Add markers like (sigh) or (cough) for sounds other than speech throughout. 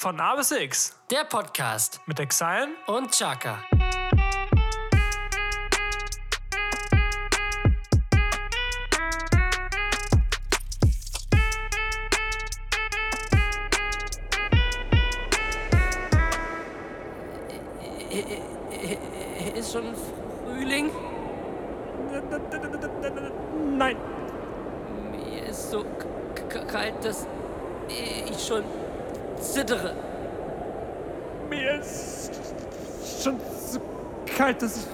Von A bis X Der Podcast mit Exile und Chaka. Ist schon Frühling? Nein. Mir ist so kalt, dass ich schon zittere. Mir ist schon so kalt, dass ich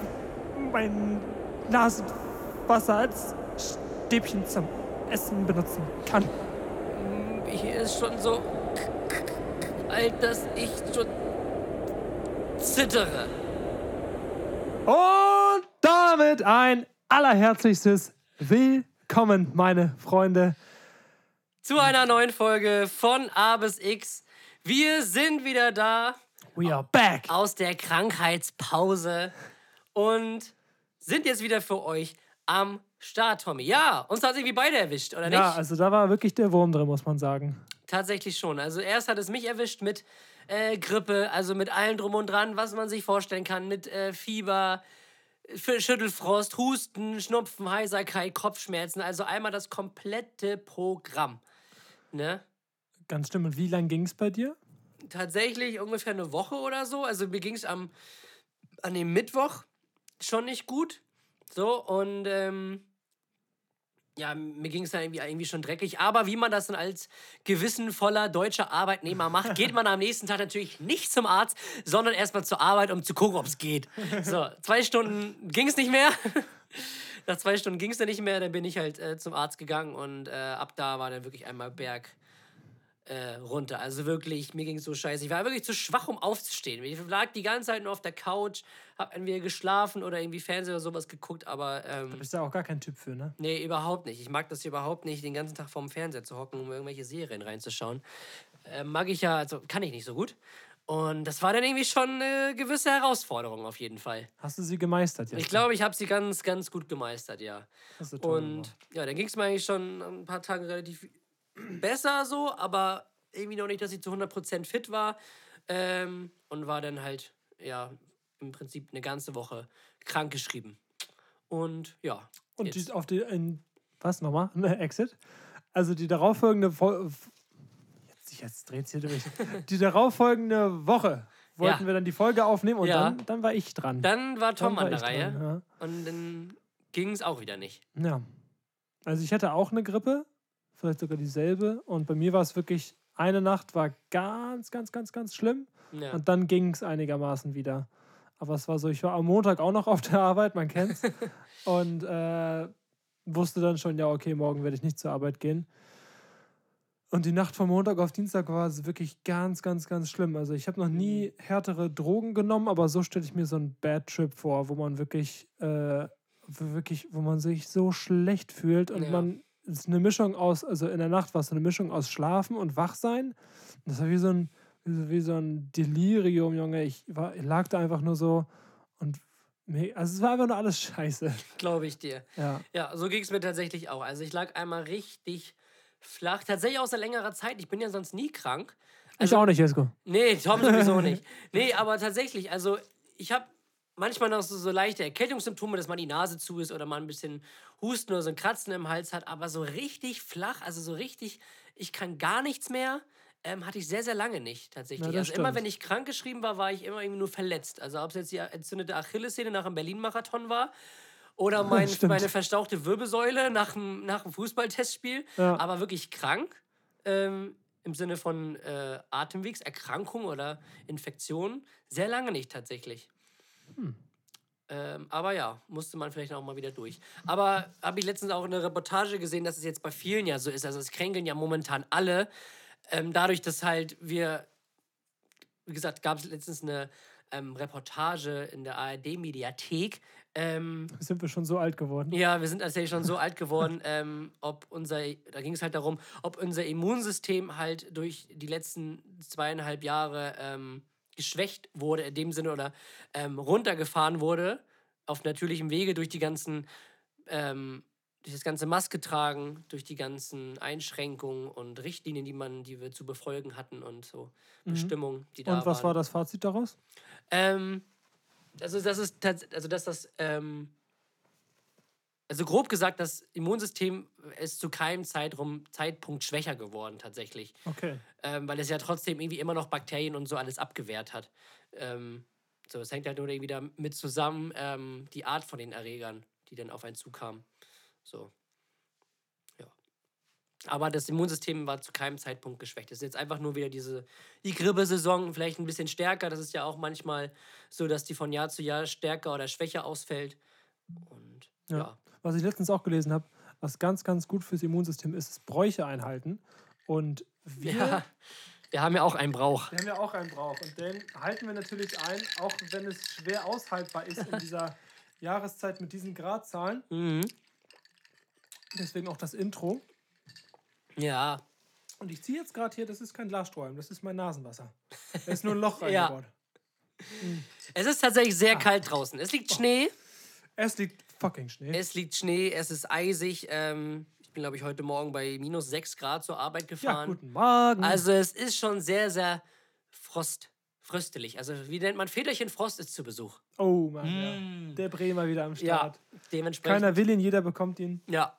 mein Nasenwasser als Stäbchen zum Essen benutzen kann. Hier ist schon so kalt, dass ich schon zittere. Und damit ein allerherzlichstes Willkommen, meine Freunde. Zu einer neuen Folge von A bis X. Wir sind wieder da We are back. aus der Krankheitspause und sind jetzt wieder für euch am Start, Tommy. Ja, uns hat es irgendwie beide erwischt, oder nicht? Ja, also da war wirklich der Wurm drin, muss man sagen. Tatsächlich schon. Also erst hat es mich erwischt mit äh, Grippe, also mit allem drum und dran, was man sich vorstellen kann, mit äh, Fieber, Schüttelfrost, Husten, Schnupfen, Heiserkeit, Kopfschmerzen, also einmal das komplette Programm. Ne? Ganz stimmt. Und wie lang ging es bei dir? Tatsächlich ungefähr eine Woche oder so. Also mir ging es am an dem Mittwoch schon nicht gut. So, und ähm, ja, mir ging es dann irgendwie, irgendwie schon dreckig. Aber wie man das dann als gewissenvoller deutscher Arbeitnehmer macht, geht man am nächsten Tag natürlich nicht zum Arzt, sondern erstmal zur Arbeit, um zu gucken, ob es geht. So, zwei Stunden ging es nicht mehr. (laughs) Nach zwei Stunden ging es dann nicht mehr, dann bin ich halt äh, zum Arzt gegangen und äh, ab da war dann wirklich einmal Berg äh, runter. Also wirklich, mir ging es so scheiße. Ich war wirklich zu schwach, um aufzustehen. Ich lag die ganze Zeit nur auf der Couch, hab entweder geschlafen oder irgendwie Fernseher oder sowas geguckt, aber Da ähm, bist du ja auch gar kein Typ für, ne? nee, überhaupt nicht. Ich mag das überhaupt nicht, den ganzen Tag vorm Fernseher zu hocken, um irgendwelche Serien reinzuschauen. Äh, mag ich ja, also kann ich nicht so gut. Und das war dann irgendwie schon eine gewisse Herausforderung auf jeden Fall. Hast du sie gemeistert jetzt? Ich glaube, ich habe sie ganz, ganz gut gemeistert, ja. Das ist toll Und ja, dann ging es mir eigentlich schon ein paar Tage relativ besser so, aber irgendwie noch nicht, dass ich zu 100% fit war. Ähm, und war dann halt, ja, im Prinzip eine ganze Woche krankgeschrieben. Und ja. Und die, auf die, in, was nochmal? Ne, (laughs) Exit? Also die darauffolgende Fol jetzt, jetzt dreht hier durch. (laughs) Die darauffolgende Woche wollten Ja. wir dann die Folge aufnehmen und Ja. dann, dann war ich dran. dann war Tom Dann war an der Reihe. dran, Und dann ging es auch wieder nicht. ja. ja. Also ich hatte auch eine Grippe, vielleicht sogar dieselbe. Und bei mir war es wirklich, eine Nacht war ganz, ganz, ganz, ganz schlimm. Ja. Und dann ging es einigermaßen wieder. Aber es war so, ich war am Montag auch noch auf der Arbeit, man kennt's. (laughs) und äh, wusste dann schon, ja, okay, morgen werde ich nicht zur Arbeit gehen. Und die Nacht von Montag auf Dienstag war es wirklich ganz, ganz, ganz schlimm. Also ich habe noch nie härtere Drogen genommen, aber so stelle ich mir so einen Bad Trip vor, wo man wirklich, äh, wo wirklich, wo man sich so schlecht fühlt und Ja. man es ist eine Mischung aus, also in der Nacht war es eine Mischung aus Schlafen und Wachsein. Das war wie so ein, wie so, ein Delirium, Junge. Ich, war, ich lag da einfach nur so und also es war einfach nur alles scheiße. (laughs) Glaube ich dir. Ja. Ja, so ging es mir tatsächlich auch. Also ich lag einmal richtig flach. Tatsächlich aus längerer Zeit. Ich bin ja sonst nie krank. ich auch nicht, Jesko. Nee, Tom sowieso (laughs) nicht. Nee, aber tatsächlich, also ich habe manchmal noch so, so leichte Erkältungssymptome, dass man die Nase zu ist oder man ein bisschen Husten oder so ein Kratzen im Hals hat, aber so richtig flach, also so richtig, ich kann gar nichts mehr, ähm, hatte ich sehr, sehr lange nicht tatsächlich. Ja, also immer, wenn ich krank geschrieben war, war ich immer irgendwie nur verletzt. Also ob es jetzt die entzündete Achillessehne nach einem Berlin-Marathon war oder (laughs) mein, Stimmt. meine verstauchte Wirbelsäule nach einem, nach einem Fußballtestspiel, Ja. aber wirklich krank. Ähm, im Sinne von äh, Atemwegserkrankung oder Infektion sehr lange nicht tatsächlich. Ähm, aber ja, musste man vielleicht auch mal wieder durch. Aber habe ich letztens auch eine Reportage gesehen, dass es jetzt bei vielen ja so ist. Also es kränkeln ja momentan alle. Ähm, dadurch, dass halt wir, wie gesagt, gab es letztens eine ähm, Reportage in der ARD-Mediathek. Ähm, Sind wir schon so alt geworden? ja, wir sind tatsächlich schon so alt geworden, (laughs) ähm, ob unser, da ging es halt darum, ob unser Immunsystem halt durch die letzten zweieinhalb Jahre ähm, geschwächt wurde, in dem Sinne, oder ähm, runtergefahren wurde, auf natürlichem Wege durch die ganzen ähm, durch das ganze Maske tragen, durch die ganzen Einschränkungen und Richtlinien, die man, die wir zu befolgen hatten und so Bestimmungen, die da Mhm. Und was waren. war das Fazit daraus? Ähm, also das ist also dass das ähm, also grob gesagt, das Immunsystem ist zu keinem Zeitraum, Zeitpunkt schwächer geworden tatsächlich, Okay. ähm, weil es ja trotzdem irgendwie immer noch Bakterien und so alles abgewehrt hat. Ähm, so, es hängt halt nur irgendwie damit zusammen, ähm, die Art von den Erregern, die dann auf einen zukamen. So. Ja. Aber das Immunsystem war zu keinem Zeitpunkt geschwächt. Es ist jetzt einfach nur wieder diese die Grippesaison, vielleicht ein bisschen stärker. Das ist ja auch manchmal so, dass die von Jahr zu Jahr stärker oder schwächer ausfällt. Und Ja. ja. Was ich letztens auch gelesen habe, was ganz, ganz gut fürs Immunsystem ist, ist Bräuche einhalten. Und wir, Ja, wir haben ja auch einen Brauch. wir haben ja auch einen Brauch. Und den halten wir natürlich ein, auch wenn es schwer aushaltbar ist in dieser (laughs) Jahreszeit mit diesen Gradzahlen. Mhm. Deswegen auch das Intro. Ja, Und ich ziehe jetzt gerade hier, das ist kein Glasstrohhalm, das ist mein Nasenwasser. Da ist nur ein Loch (laughs) Ja. reingebaut. es ist tatsächlich Ah. sehr kalt draußen. Es liegt Schnee. Es liegt fucking Schnee. Es liegt Schnee, es ist eisig. Ähm, ich bin, glaube ich, heute Morgen bei minus 6 Grad zur Arbeit ja, gefahren. guten Morgen. Also es ist schon sehr, sehr Frost, fröstelig. Also wie nennt man Väterchen Frost ist zu Besuch. oh Mann, ja. Der Bremer wieder am Mm. Ja, Start. dementsprechend. Keiner will ihn, jeder bekommt ihn. Ja.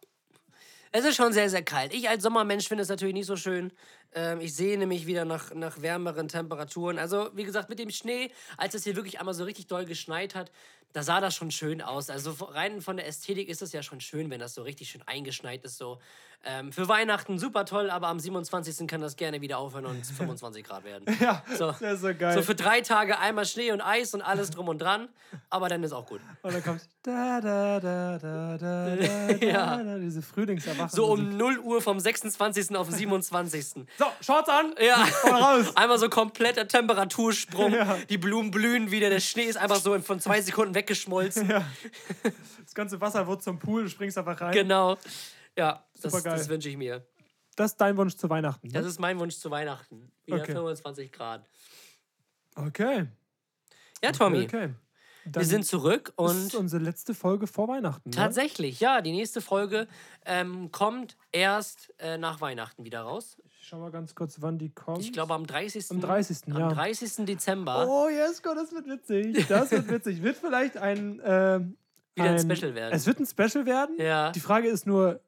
Es ist schon sehr, sehr kalt. Ich als Sommermensch finde es natürlich nicht so schön. Ähm, ich sehne mich wieder nach, nach wärmeren Temperaturen. Also, wie gesagt, mit dem Schnee, als es hier wirklich einmal so richtig doll geschneit hat, da sah das schon schön aus. Also rein von der Ästhetik ist es ja schon schön, wenn das so richtig schön eingeschneit ist. So. Ähm, für Weihnachten super toll, aber am 27. kann das gerne wieder aufhören und (laughs) 25 Grad werden. (laughs) Ja, So. das ist so geil. So für drei Tage einmal Schnee und Eis und alles drum und dran, aber dann ist auch gut. Und dann kommt (laughs) da, da, da, da, da, da, Ja. da, diese Frühlingserwachen. So um 0 Uhr vom 26. auf den 27. So, Shorts an! Ja, Und raus! (laughs) einmal so kompletter Temperatursprung. Ja. Die Blumen blühen wieder. Der Schnee ist einfach so von zwei Sekunden weggeschmolzen. Ja. (laughs) Das ganze Wasser wird zum Pool, du springst einfach rein. Genau. Ja, das, Supergeil. das wünsche ich mir. Das ist dein Wunsch zu Weihnachten. Das Ne? ist mein Wunsch zu Weihnachten. Wieder Okay. 25 Grad. Okay. Ja, Tommy, okay. Dann wir sind zurück das ist und unsere letzte Folge vor Weihnachten. Ne? tatsächlich, ja, die nächste Folge ähm, kommt erst äh, nach Weihnachten wieder raus. Ich schau mal ganz kurz, wann die kommt. Ich glaube am 30. Am 30. Am ja. 30. Dezember. Oh, Jesko, das wird witzig. Das wird witzig. Wird vielleicht ein. ähm, Wieder ein Special werden. Es wird ein Special werden. Ja, Die Frage ist nur,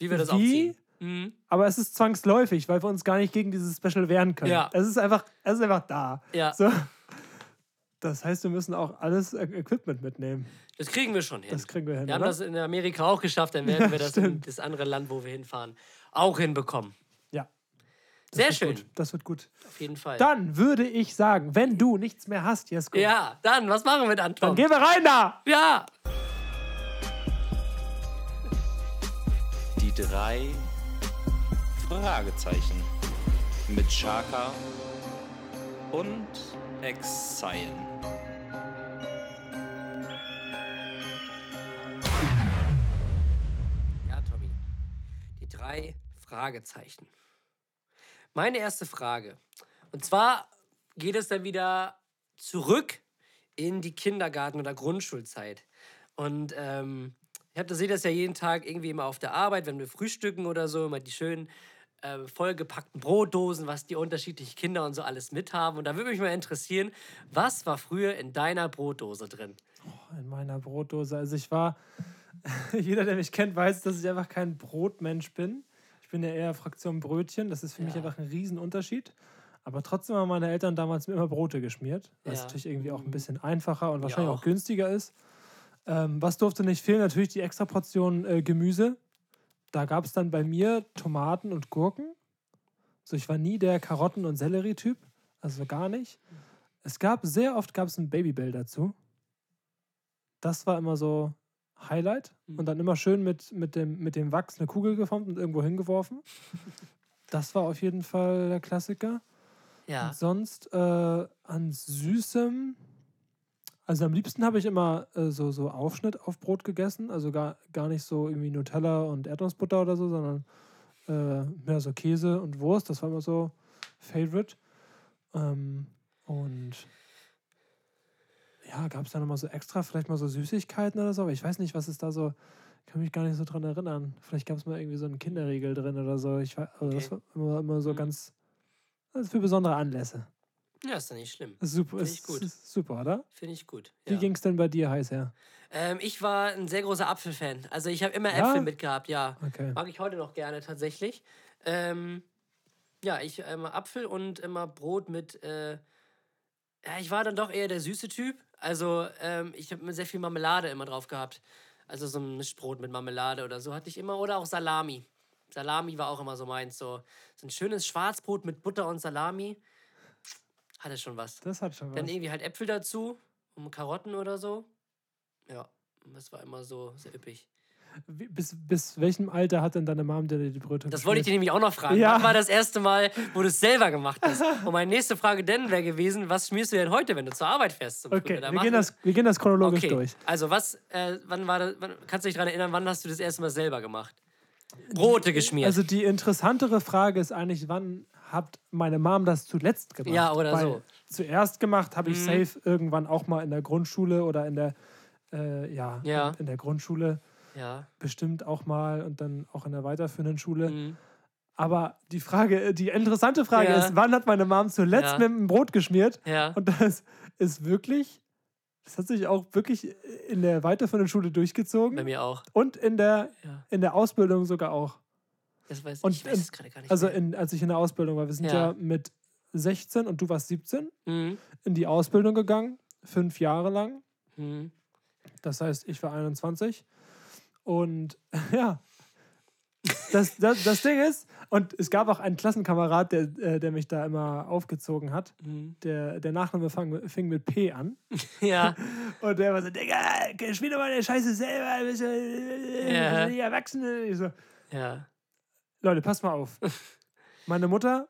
wie wir das wie? aufziehen. Mhm. aber es ist zwangsläufig, weil wir uns gar nicht gegen dieses Special wehren können. Ja. Es ist einfach, es ist einfach da. Ja, So. Das heißt, wir müssen auch alles äh, Equipment mitnehmen. das kriegen wir schon hin. Das kriegen wir hin. Wir haben oder? das in Amerika auch geschafft, dann werden Ja, wir das in das andere Land, wo wir hinfahren, auch hinbekommen. Das Sehr schön, Gut. Das wird gut. auf jeden Fall. Dann würde ich sagen, wenn du nichts mehr hast, Jesko, ja, dann, was machen wir dann, Tom? dann gehen wir rein da. ja, Die drei Fragezeichen mit Chaka und Exile. ja, Tommy. Die drei Fragezeichen. Meine erste Frage. Und zwar geht es dann wieder zurück in die Kindergarten- oder Grundschulzeit. Und ähm, ich hab, das sehe das ja jeden Tag irgendwie immer auf der Arbeit, wenn wir frühstücken oder so, immer die schönen äh, vollgepackten Brotdosen, was die unterschiedlichen Kinder und so alles mithaben. Und da würde mich mal interessieren, was war früher in deiner Brotdose drin? In meiner Brotdose. Also ich war, (laughs) jeder, der mich kennt, weiß, dass ich einfach kein Brotmensch bin. Ich bin ja eher Fraktion Brötchen. Das ist für mich Ja. einfach ein Riesenunterschied. Aber trotzdem haben meine Eltern damals mir immer Brote geschmiert. Was Ja. natürlich irgendwie auch ein bisschen einfacher und wahrscheinlich auch. auch. günstiger ist. Ähm, was durfte nicht fehlen? Natürlich die extra Portion äh, Gemüse. Da gab es dann bei mir Tomaten und Gurken. So, ich war nie der Karotten- und Sellerie-Typ. Also gar nicht. Es gab sehr oft gab es ein Babybell dazu. Das war immer so Highlight. Mhm. Und dann immer schön mit, mit, dem, mit dem Wachs eine Kugel geformt und irgendwo hingeworfen. (laughs) Das war auf jeden Fall der Klassiker. Ja. Und sonst äh, an Süßem. Also am liebsten habe ich immer äh, so, so Aufschnitt auf Brot gegessen. Also gar, gar nicht so irgendwie Nutella und Erdnussbutter oder so, sondern äh, mehr so Käse und Wurst. Das war immer so Favorite. Ähm, und ja, ja, gab es da nochmal so extra, vielleicht mal so Süßigkeiten oder so, aber ich weiß nicht, was ist da so, kann mich gar nicht so dran erinnern. Vielleicht gab es mal irgendwie so einen Kinderriegel drin oder so. Ich weiß, also das Okay. war immer, immer so Mhm. ganz, das ist für besondere Anlässe. Ja, ist doch nicht schlimm. Das super, Finde ich gut. super, oder? Finde ich gut. Wie Ja. ging es denn bei dir heiß her? Ähm, ich war ein sehr großer Apfelfan. Also ich habe immer Ja? Äpfel mitgehabt, ja. Okay. Mag ich heute noch gerne tatsächlich. Ähm, ja, ich immer Apfel und immer Brot mit. Äh, ja, ich war dann doch eher der süße Typ. Also ähm, ich habe sehr viel Marmelade immer drauf gehabt. Also so ein Mischbrot mit Marmelade oder so hatte ich immer. Oder auch Salami. Salami war auch immer so meins. So, so ein schönes Schwarzbrot mit Butter und Salami. Hatte schon was. Das hat schon was. Dann irgendwie halt Äpfel dazu und Karotten oder so. Ja, das war immer so sehr üppig. Bis, bis welchem Alter hat denn deine Mom dir die Brötchen Das wollte ich dir nämlich auch noch fragen. Ja. Wann war das erste Mal, wo du es selber gemacht hast? Und meine nächste Frage dann wäre gewesen, was schmierst du denn heute, wenn du zur Arbeit fährst? Okay, wir gehen, das, wir gehen das chronologisch okay. durch. Also was, äh, wann war das, wann, kannst du dich daran erinnern, wann hast du das erste Mal selber gemacht? Brote geschmiert. Also die interessantere Frage ist eigentlich, wann hat meine Mom das zuletzt gemacht? Ja, oder Weil so. Zuerst gemacht habe ich Mhm. safe irgendwann auch mal in der Grundschule oder in der, äh, ja, Ja. in der Grundschule ja. bestimmt auch mal und dann auch in der weiterführenden Schule. Mhm. Aber die Frage, die interessante Frage Ja. ist, wann hat meine Mom zuletzt Ja. mit dem Brot geschmiert? Ja. Und das ist wirklich, das hat sich auch wirklich in der weiterführenden Schule Bei durchgezogen mir auch. und in der, in der Ausbildung sogar auch. Das weiß, Und ich weiß es gerade gar nicht. Also in, als ich in der Ausbildung war, wir sind ja, Ja. mit 16 und du warst 17 Mhm. in die Ausbildung gegangen, fünf Jahre lang. Mhm. Das heißt, ich war 21. Und (laughs) ja, das, das, das Ding ist, und es gab auch einen Klassenkamerad, der, äh, der mich da immer aufgezogen hat. Mhm. Der, der Nachname fang, fing mit P an. (laughs) Ja. Und der war so, Digga, spiel doch mal der Scheiße selber, bist du Ja. ja. die Erwachsene. Ich so, Ja. Leute, passt mal auf. (laughs) Meine Mutter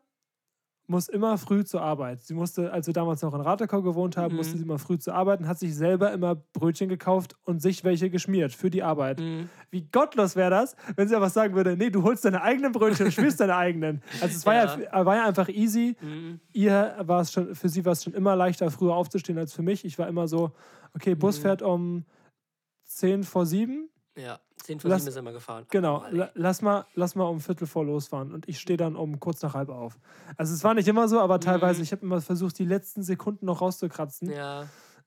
muss immer früh zur Arbeit. Sie musste, als wir damals noch in Ratekau gewohnt haben, Mhm. musste sie immer früh zur Arbeit und hat sich selber immer Brötchen gekauft und sich welche geschmiert für die Arbeit. Mhm. Wie gottlos wäre das, wenn sie einfach sagen würde, nee, du holst deine eigenen Brötchen und schmierst deine eigenen. Also es war ja, Ja. war ja einfach easy. Mhm. Ihr war es schon, für sie war es schon immer leichter, früher aufzustehen als für mich. Ich war immer so, okay, Bus Mhm. fährt um 10 vor 7. Ja. 10 vor Lass- 7 ist er immer gefahren. Genau, la- lass mal, lass mal um Viertel vor losfahren und ich stehe dann um kurz nach halb auf. Also es war nicht immer so, aber teilweise, Mhm. ich habe immer versucht, die letzten Sekunden noch rauszukratzen. Ja.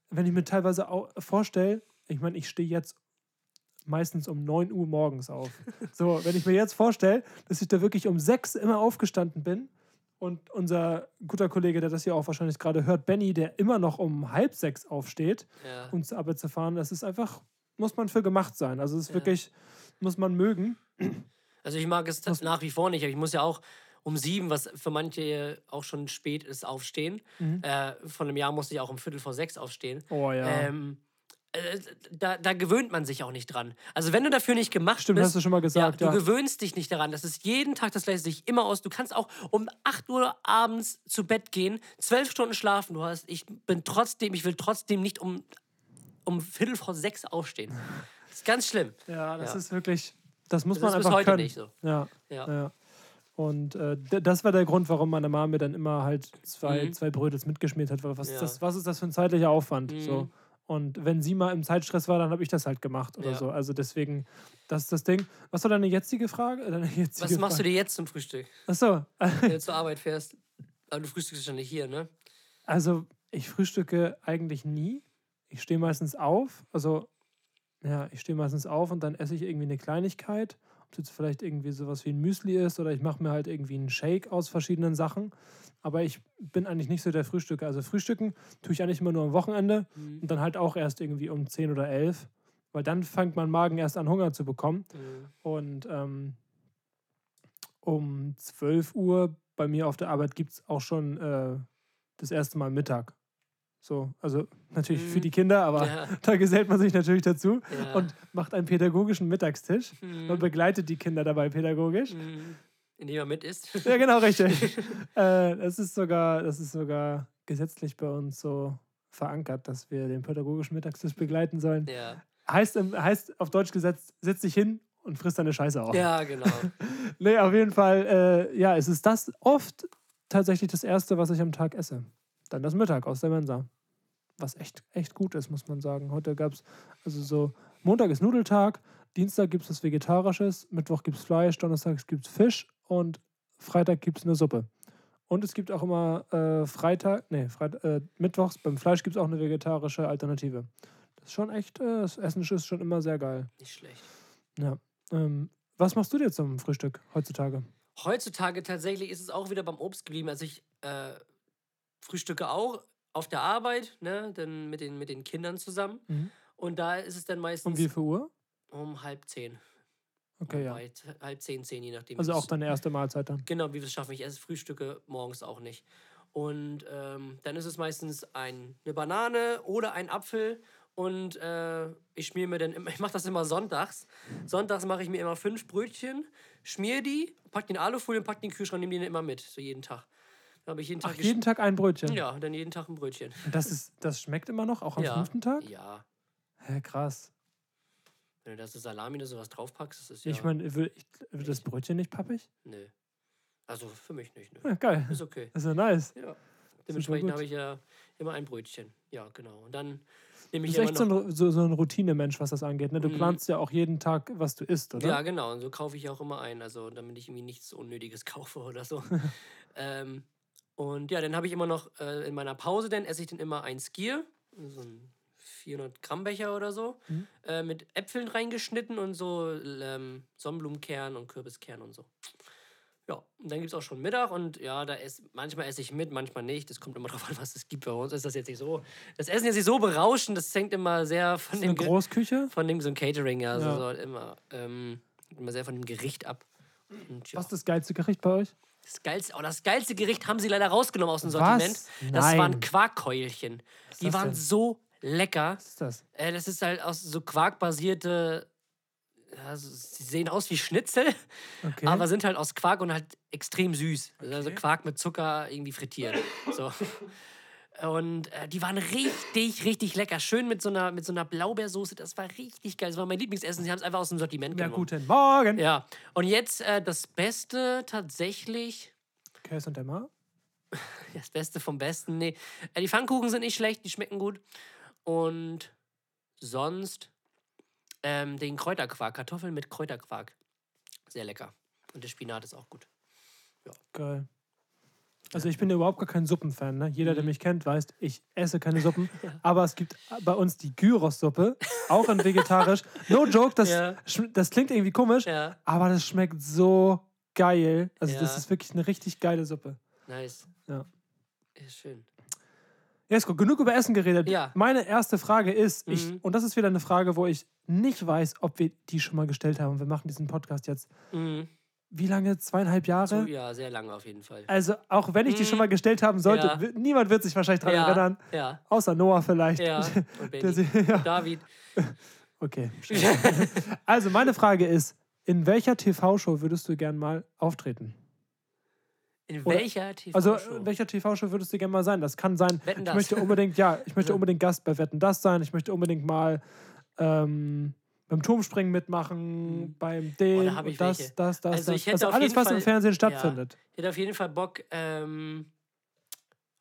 Wenn ich mir teilweise vorstelle, ich meine, ich stehe jetzt meistens um 9 Uhr morgens auf. (laughs) So, wenn ich mir jetzt vorstelle, dass ich da wirklich um 6 immer aufgestanden bin und unser guter Kollege, der das hier auch wahrscheinlich gerade hört, Benny, der immer noch um halb sechs aufsteht, Ja. um zur Arbeit zu fahren, das ist einfach, muss man für gemacht sein. Also es ist Ja. wirklich, muss man mögen. Also ich mag es Was- nach wie vor nicht, aber ich muss ja auch um sieben, was für manche auch schon spät ist, aufstehen. Mhm. Äh, von einem Jahr musste ich auch um Viertel vor sechs aufstehen. Oh ja. Ähm, äh, da, da gewöhnt man sich auch nicht dran. Also wenn du dafür nicht gemacht Stimmt, bist, hast du schon mal gesagt, ja, ja. du gewöhnst dich nicht daran. Das ist jeden Tag das gleiche, sich immer aus. Du kannst auch um 8 Uhr abends zu Bett gehen, zwölf Stunden schlafen. Du hast, ich bin trotzdem, ich will trotzdem nicht um, um Viertel vor sechs aufstehen. Das ist ganz schlimm. (laughs) Ja, das Ja. ist wirklich, das muss Das man ist bis einfach heute können. nicht so. Ja, Ja. ja. Und äh, das war der Grund, warum meine Mama mir dann immer halt zwei, Mhm. zwei Brötels mitgeschmiert hat. Was, Ja. ist das, was ist das für ein zeitlicher Aufwand? Mhm. So. Und wenn sie mal im Zeitstress war, dann habe ich das halt gemacht oder Ja. so. Also deswegen, das ist das Ding. Was war deine jetzige Frage? Deine jetzige Was machst du dir jetzt zum Frühstück, Achso, wenn du (laughs) zur Arbeit fährst? Aber du frühstückst schon nicht hier, ne? also ich frühstücke eigentlich nie. Ich stehe meistens auf. Also, ja, ich stehe meistens auf und dann esse ich irgendwie eine Kleinigkeit. Ob es jetzt vielleicht irgendwie sowas wie ein Müsli ist oder ich mache mir halt irgendwie einen Shake aus verschiedenen Sachen. Aber ich bin eigentlich nicht so der Frühstücker. Also frühstücken tue ich eigentlich immer nur am Wochenende Mhm. und dann halt auch erst irgendwie um 10 oder 11. Weil dann fängt mein Magen erst an, Hunger zu bekommen. Mhm. Und ähm, um 12 Uhr bei mir auf der Arbeit gibt es auch schon äh, das erste Mal Mittag. So, also natürlich für Mhm. die Kinder, aber Ja. (laughs) da gesellt man sich natürlich dazu Ja. und macht einen pädagogischen Mittagstisch Mhm. und begleitet die Kinder dabei pädagogisch. Mhm. Indem er mit isst. Ja, genau, richtig. (laughs) äh, das, ist sogar, das ist sogar gesetzlich bei uns so verankert, dass wir den pädagogischen Mittagstisch begleiten sollen. Ja. Heißt, heißt auf Deutsch gesetzt, setz dich hin und frisst deine Scheiße auf. ja, genau. (laughs) Nee, auf jeden Fall, äh, ja, es ist das oft tatsächlich das Erste, was ich am Tag esse. Dann das Mittag aus der Mensa. was echt, echt gut ist, muss man sagen. Heute gab es, also so, Montag ist Nudeltag, Dienstag gibt es was Vegetarisches, Mittwoch gibt es Fleisch, Donnerstag gibt es Fisch und Freitag gibt es eine Suppe. Und es gibt auch immer äh, Freitag, nee, Freit äh, Mittwochs, beim Fleisch gibt es auch eine vegetarische Alternative. Das ist schon echt, äh, das Essen ist schon immer sehr geil. Nicht schlecht. Ja. Ähm, was machst du dir zum Frühstück heutzutage? Heutzutage tatsächlich ist es auch wieder beim Obst geblieben. Also ich äh, frühstücke auch auf der Arbeit, ne, dann mit den, mit den Kindern zusammen. Mhm. Und da ist es dann meistens Um wie viel Uhr? um halb zehn. Okay, ja. Weit- Halb zehn, zehn, je nachdem. Also auch deine erste Mahlzeit dann. Genau, wie wir es schaffen. Ich esse Frühstücke morgens auch nicht. Und ähm, dann ist es meistens ein, eine Banane oder ein Apfel. Und äh, ich schmier mir dann immer, (laughs) ich mache das immer sonntags. Sonntags mache ich mir immer fünf Brötchen, schmier die, pack den Alufolie und pack den Kühlschrank, nehme die dann immer mit, so jeden Tag. Habe ich jeden Tag Ach, jeden Tag ein Brötchen. Ja, dann jeden Tag ein Brötchen. Und das, ist, das schmeckt immer noch, auch am Ja. fünften Tag? Ja. Hä, krass. Wenn du da so Salami oder sowas draufpackst, das ist ja. Ich meine, wird das Brötchen nicht pappig? Nö. Also für mich nicht. Nö. Ja, geil. Ist okay. Das ist ja nice. Ja. Dementsprechend habe ich ja immer ein Brötchen. Ja, genau. Und dann nehme Du ich bist immer echt so ein, so, so ein Routinemensch, was das angeht. Ne? Du Mhm. planst ja auch jeden Tag, was du isst, oder? Ja, genau. Und so kaufe ich auch immer ein. Also damit ich irgendwie nichts Unnötiges (laughs) kaufe oder so. (laughs) ähm, und ja, dann habe ich immer noch äh, in meiner Pause, dann esse ich dann immer ein Skier. So ein 400 Gramm Becher oder so. Mhm. Äh, mit Äpfeln reingeschnitten und so ähm, Sonnenblumenkern und Kürbiskern und so. Ja, und dann gibt es auch schon Mittag und ja, da ess, manchmal esse ich mit, manchmal nicht. Das kommt immer (laughs) drauf an, was es gibt. Bei uns ist das jetzt nicht so. Das Essen ist nicht so berauschend, das hängt immer sehr von Ist dem eine Großküche? von dem so ein Catering, ja, Ja. So, so immer, ähm, immer sehr von dem Gericht ab. Und, ja. Was ist das geilste Gericht bei euch? Das, geilste, oh, das geilste Gericht haben sie leider rausgenommen aus dem Was? Sortiment. Das waren. Quarkkeulchen. Die das waren denn? so lecker. Was ist das? Äh, das ist halt aus so quarkbasierte. Ja, so, sie sehen aus wie Schnitzel, Okay. aber sind halt aus Quark und halt extrem süß. Also Okay. Quark mit Zucker irgendwie frittiert. So. Und äh, die waren richtig, richtig lecker. Schön mit so einer, mit so einer Blaubeersoße. Das war richtig geil. Das war mein Lieblingsessen. Sie haben es einfach aus dem Sortiment ja, genommen. guten Morgen. Ja, und jetzt äh, das Beste tatsächlich. Käse und der Mar? (laughs) Das Beste vom Besten. Nee, äh, die Pfannkuchen sind nicht schlecht, die schmecken gut. Und sonst ähm, den Kräuterquark. Kartoffeln mit Kräuterquark. Sehr lecker. Und der Spinat ist auch gut. Geil. Also ich bin ja überhaupt gar kein Suppenfan. Ne? Jeder, Mhm. der mich kennt, weiß, ich esse keine (laughs) Suppen. Aber es gibt bei uns die Gyros-Suppe, auch in vegetarisch. No joke, das, Ja. das klingt irgendwie komisch, Ja, aber das schmeckt so geil. Also das Ja. ist wirklich eine richtig geile Suppe. nice. Ja. Ist schön. Jesko, genug über Essen geredet. Ja. Meine erste Frage ist, ich, Mhm. und das ist wieder eine Frage, wo ich nicht weiß, ob wir die schon mal gestellt haben. Wir machen diesen Podcast jetzt. Mhm. Wie lange? Zweieinhalb Jahre? So, ja, sehr lange auf jeden Fall. Also, auch wenn ich die schon Mhm. mal gestellt haben sollte, Ja. niemand wird sich wahrscheinlich daran ja, erinnern. Ja, Außer Noah vielleicht. ja. (laughs) Und Benny. sie-. (laughs) David. (laughs) Okay. also, meine Frage ist: In welcher TV-Show würdest du gern mal auftreten? In Oder- welcher TV-Show? Also, in welcher TV-Show würdest du gern mal sein? Das kann sein, Wetten, ich das. möchte unbedingt, ja, ich möchte unbedingt Gast bei Wetten das sein. Ich möchte unbedingt mal ähm, beim Turmspringen mitmachen, beim dem. Oh, da das, welche. das, das, Also das. ich hätte also alles, was im Fall- Fernsehen Ja. stattfindet. Ich hätte auf jeden Fall Bock, ähm,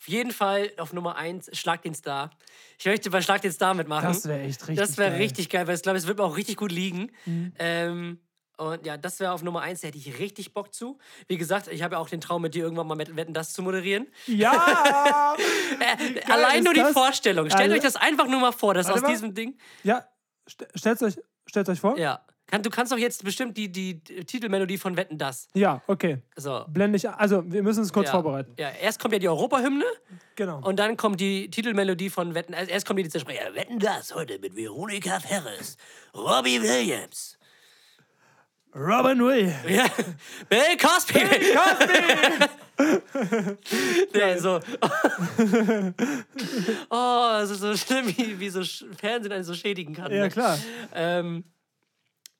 auf jeden Fall auf Nummer 1, Schlag den Star. Ich möchte bei Schlag den Star mitmachen. Das wäre echt richtig. Das wäre richtig geil, weil ich glaube, es wird mir auch richtig gut liegen. Mhm. Ähm, und ja, das wäre auf Nummer 1, da hätte ich richtig Bock zu. Wie gesagt, ich habe ja auch den Traum, mit dir irgendwann mal mit Wetten, das zu moderieren. Ja! (laughs) Äh, allein nur die das? Vorstellung. Stellt Alle- euch das einfach nur mal vor, dass Warte aus mal. diesem Ding. ja, st stellt euch, stellt euch vor. Ja. Kann, du kannst doch jetzt bestimmt die, die Titelmelodie von Wetten, das. Ja, okay. So. Blende ich. Also, wir müssen es kurz ja. vorbereiten. Ja, erst kommt ja die Europahymne Genau. und dann kommt die Titelmelodie von Wetten. Also erst kommt die Zersprecher. Wetten das heute mit Veronika Ferres, Robbie Williams. Robin Will. Ja, Bill Cosby. Der (laughs) so. (laughs) Oh, das ist so schlimm, wie, wie so Fernsehen einen so schädigen kann. Ja, ne? klar. Ähm,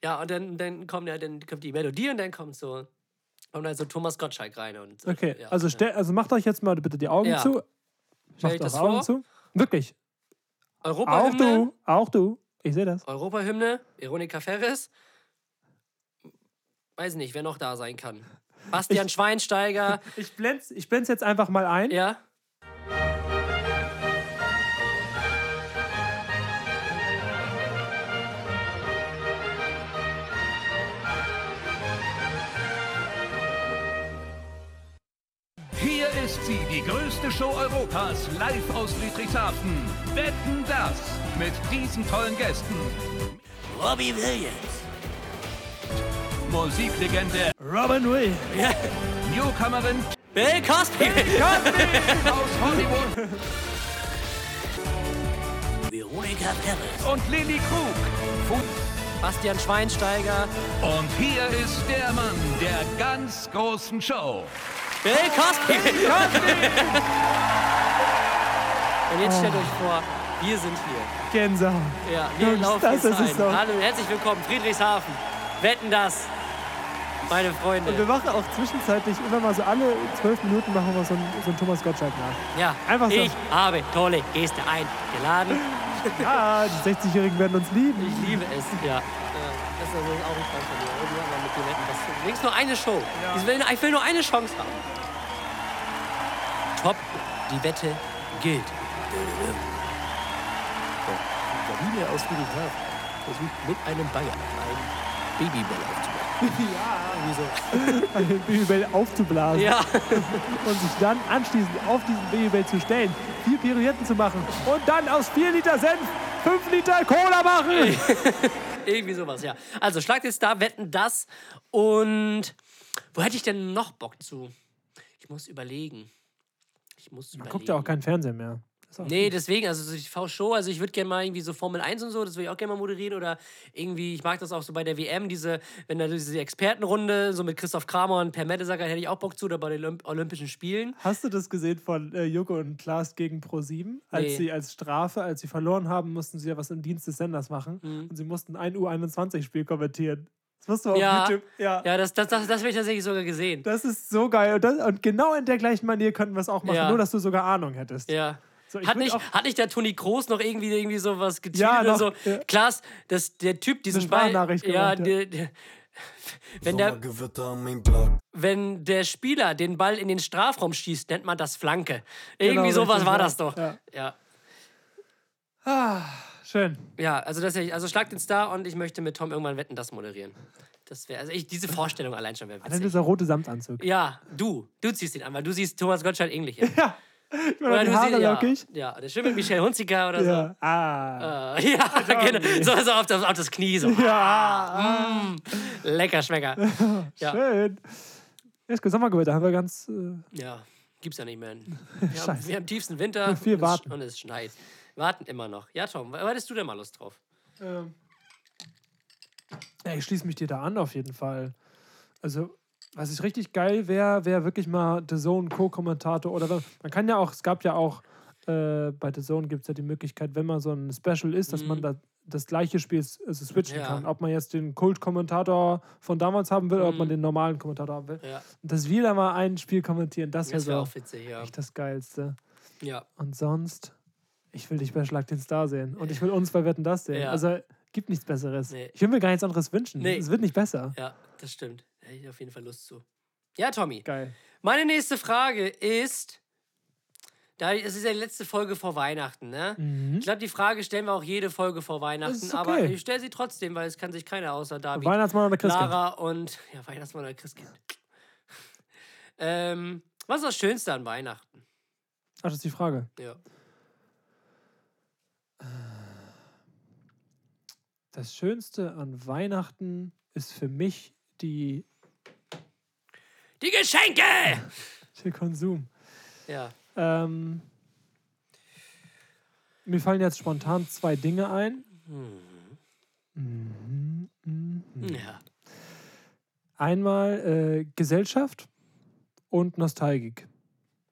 ja, und dann, dann, kommt, ja, dann kommt die Melodie und dann kommt so, kommt dann so Thomas Gottschalk rein. Und so. Okay, ja, also, stell, also macht euch jetzt mal bitte die Augen Ja. zu. Macht eure Augen vor? zu. Wirklich. Auch Europahymne. du. Auch du. Ich sehe das. Europahymne, Veronika Ferres weiß nicht, wer noch da sein kann. (laughs) Bastian ich, Schweinsteiger. (laughs) Ich blende ich blend's jetzt einfach mal ein. Ja. Hier ist sie, die größte Show Europas, live aus Friedrichshafen. Wetten das mit diesen tollen Gästen. Robbie Williams. Musiklegende Robin Williams. Ja. Newcomerin Bill Cosby. (laughs) aus Hollywood Veronika Ferris. und Lilly Krug. Bastian Schweinsteiger. Und hier ist der Mann der ganz großen Show. Bill Cosby. (laughs) Und jetzt stellt euch vor, wir sind hier. Gänsehaut. Ja, wir Jungs, laufen das jetzt ist es ein. doch. Hallo und herzlich willkommen, Friedrichshafen. Wetten das, meine Freunde. Und wir machen auch zwischenzeitlich immer mal so alle zwölf Minuten machen wir so einen, so einen Thomas Gottschalk nach. Ja, Einfach so. ich habe tolle Geste eingeladen. (laughs) Ja, die 60-Jährigen werden uns lieben. Ich liebe es, ja. ja das ist also auch ein Freund von mir. Irgendwann mal mit dir wetten. Das ist wenigstens nur eine Show. Ich, will, ich will nur eine Chance haben. Top, die Wette gilt. Sabine aus Friedrichshafen versucht mit einem Bayer ein Babybell aufzubauen. (laughs) Ja. ein (laughs) Babybell aufzublasen Ja. (laughs) und sich dann anschließend auf diesen Babybell zu stellen, vier Pirouetten zu machen und dann aus vier Liter Senf fünf Liter Cola machen. Irgendwie sowas, ja. Also schlagt jetzt da, wetten das. Und wo hätte ich denn noch Bock zu? Ich muss überlegen. Ich muss Man überlegen. guckt ja auch keinen Fernsehen mehr. Nee, deswegen, also so die V-Show, also ich würde gerne mal irgendwie so Formel 1 und so, das würde ich auch gerne mal moderieren oder irgendwie, ich mag das auch so bei der WM, diese, wenn da diese Expertenrunde, so mit Christoph Kramer und Per Mertesacker, hätte ich auch Bock zu, oder bei den Olymp Olympischen Spielen. Hast du das gesehen von äh, Joko und Klaas gegen Pro7? Als Nee. sie als Strafe, als sie verloren haben, mussten sie ja was im Dienst des Senders machen. Mhm. Und sie mussten ein U21-Spiel kommentieren. Das musst du auf Ja. YouTube. Ja. Ja, das, das, das, das habe ich tatsächlich sogar gesehen. Das ist so geil. Und, das, und genau in der gleichen Manier könnten wir es auch machen, Ja. nur dass du sogar Ahnung hättest. Ja. So, Hat nicht, hat nicht der Toni Kroos noch irgendwie, irgendwie sowas getweetet Ja, oder noch, so? ja. Klaas, das, der Typ, diesen Ball. Ja, gemacht, ja. der, der, wenn, der, wenn der Spieler den Ball in den Strafraum schießt, nennt man das Flanke. Irgendwie Genau, sowas war das doch. Ja. Ja. Schön. Ja, also, das, also schlagt den Star und ich möchte mit Tom irgendwann Wetten, das moderieren. Das wäre, also ich, diese Vorstellung allein schon wäre Dann witzig. dieser rote Samtanzug. Ja, du, du ziehst ihn an, weil du siehst Thomas Gottschalk ähnlich. Ja. (laughs) Ich meine, die Haare ja, lockig. ja, der schön mit Michelle Hunziker oder Ja. Ah. so. Äh, (laughs) ja, genau. So, so auf, das, auf das Knie. So. Ja. Mm, lecker Schmecker. (laughs) Ja. Schön. Jetzt Sommergewitter haben wir ganz. Äh, Ja, gibt's ja nicht mehr. (laughs) Wir haben, wir haben tiefsten Winter Viel und, warten. Es, und es schneit. Wir warten immer noch. Ja, Tom, hattest du denn mal Lust drauf? ähm, ja, ich schließe mich dir da an, auf jeden Fall. Also, was ich richtig geil wäre, wäre wirklich mal The Zone Co-Kommentator oder wenn- man kann ja auch, es gab ja auch, äh, bei The Zone gibt es ja die Möglichkeit, wenn man so ein Special ist, dass man da das gleiche Spiel also switchen Mhm. Ja. kann. Ob man jetzt den Kult-Kommentator von damals haben will oder ob man den normalen Kommentator haben will. Ja, Und dass wir da mal ein Spiel kommentieren, das wäre wäre so auch witzig, ja. echt das Geilste. Ja, Und sonst, ich will dich bei Schlag den Star sehen. Und ich will uns bei Wetten das sehen. Also gibt nichts Besseres. Nee. Ich will mir gar nichts anderes wünschen. Nee. Es wird nicht besser. ja, das stimmt. Hätte ich auf jeden Fall Lust zu. Ja, Tommy. Geil. Meine nächste Frage ist, da es ist ja die letzte Folge vor Weihnachten, ne? Ich glaube, die Frage stellen wir auch jede Folge vor Weihnachten, Mhm. ist aber okay. ich stelle sie trotzdem, weil es kann sich keiner außer David, Weihnachtsmann oder Christkind? Lara und ja, Weihnachtsmann oder Christkind. (laughs) ähm, was ist das Schönste an Weihnachten? Ach, das ist die Frage. Ja. Das Schönste an Weihnachten ist für mich die, Die Geschenke! der Konsum. Ja. Ähm, mir fallen jetzt spontan zwei Dinge ein. Ja. Einmal äh, Gesellschaft und Nostalgik.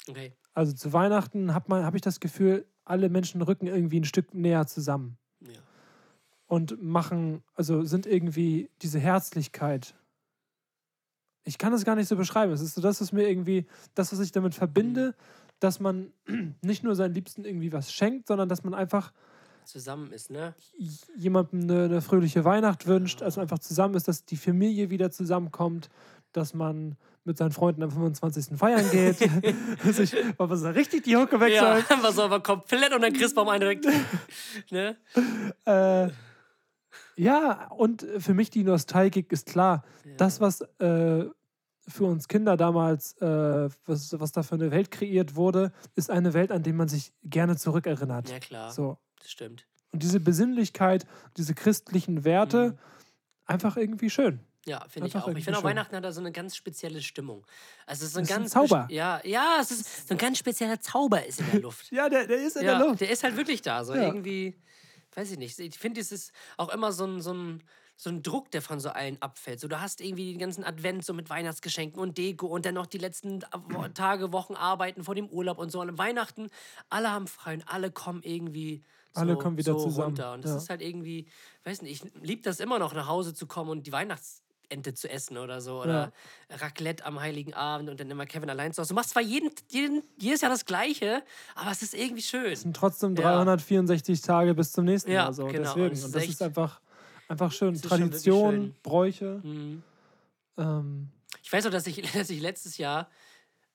Okay. Also zu Weihnachten habe hab ich das Gefühl, alle Menschen rücken irgendwie ein Stück näher zusammen. Ja. und machen, also sind irgendwie diese Herzlichkeit. Ich kann es gar nicht so beschreiben. Es ist so das, was mir irgendwie, das, was ich damit verbinde, dass man (clears throat) nicht nur seinen Liebsten irgendwie was schenkt, sondern dass man einfach Zusammen ist, ne? jemandem eine, eine fröhliche Weihnacht wünscht, also einfach zusammen ist, dass die Familie wieder zusammenkommt, dass man mit seinen Freunden am 25. feiern geht, (laughs) (laughs) dass ich, aber so richtig die Hucke weg Ja, soll. (laughs) was aber komplett unter den Christbaum eindrückt. ne? Äh, ja, und für mich die Nostalgik ist klar. Das, was äh, für uns Kinder damals, äh, was, was da für eine Welt kreiert wurde, ist eine Welt, an die man sich gerne zurückerinnert. Ja, klar. So. Das stimmt. Und diese Besinnlichkeit, diese christlichen Werte, Mhm. einfach irgendwie schön. Ja, finde ich auch. Ich finde auch. Weihnachten hat da so eine ganz spezielle Stimmung. Also es ist so ein Das ist ein ganz Zauber. Ja, ja, es ist so ein ganz spezieller Zauber ist in der (laughs) Luft. Ja, der, der ist in ja, der Luft. der ist halt wirklich da. So Ja. irgendwie, weiß ich nicht. Ich finde, es ist auch immer so ein, so ein so ein Druck, der von so allen abfällt. So, du hast irgendwie den ganzen Advent so mit Weihnachtsgeschenken und Deko und dann noch die letzten Wo- Tage, Wochen arbeiten vor dem Urlaub und so. Und an Weihnachten, alle haben frei und alle kommen irgendwie so, Alle kommen wieder so zusammen, runter. Und das ja. ist halt irgendwie, weiß nicht, ich liebe das immer noch, nach Hause zu kommen und die Weihnachtsente zu essen oder so. Oder Raclette am Heiligen Abend und dann immer Kevin allein zu Hause. Du machst zwar jeden, jeden, jedes Jahr das Gleiche, aber es ist irgendwie schön. Es sind trotzdem Ja. 364 Tage bis zum nächsten Ja, Jahr. So. genau. Deswegen. Und es Und das ist einfach, einfach schön. wirklich Tradition, schön. Bräuche. Mhm. Ähm, Ich weiß noch, dass ich, (laughs) dass ich letztes Jahr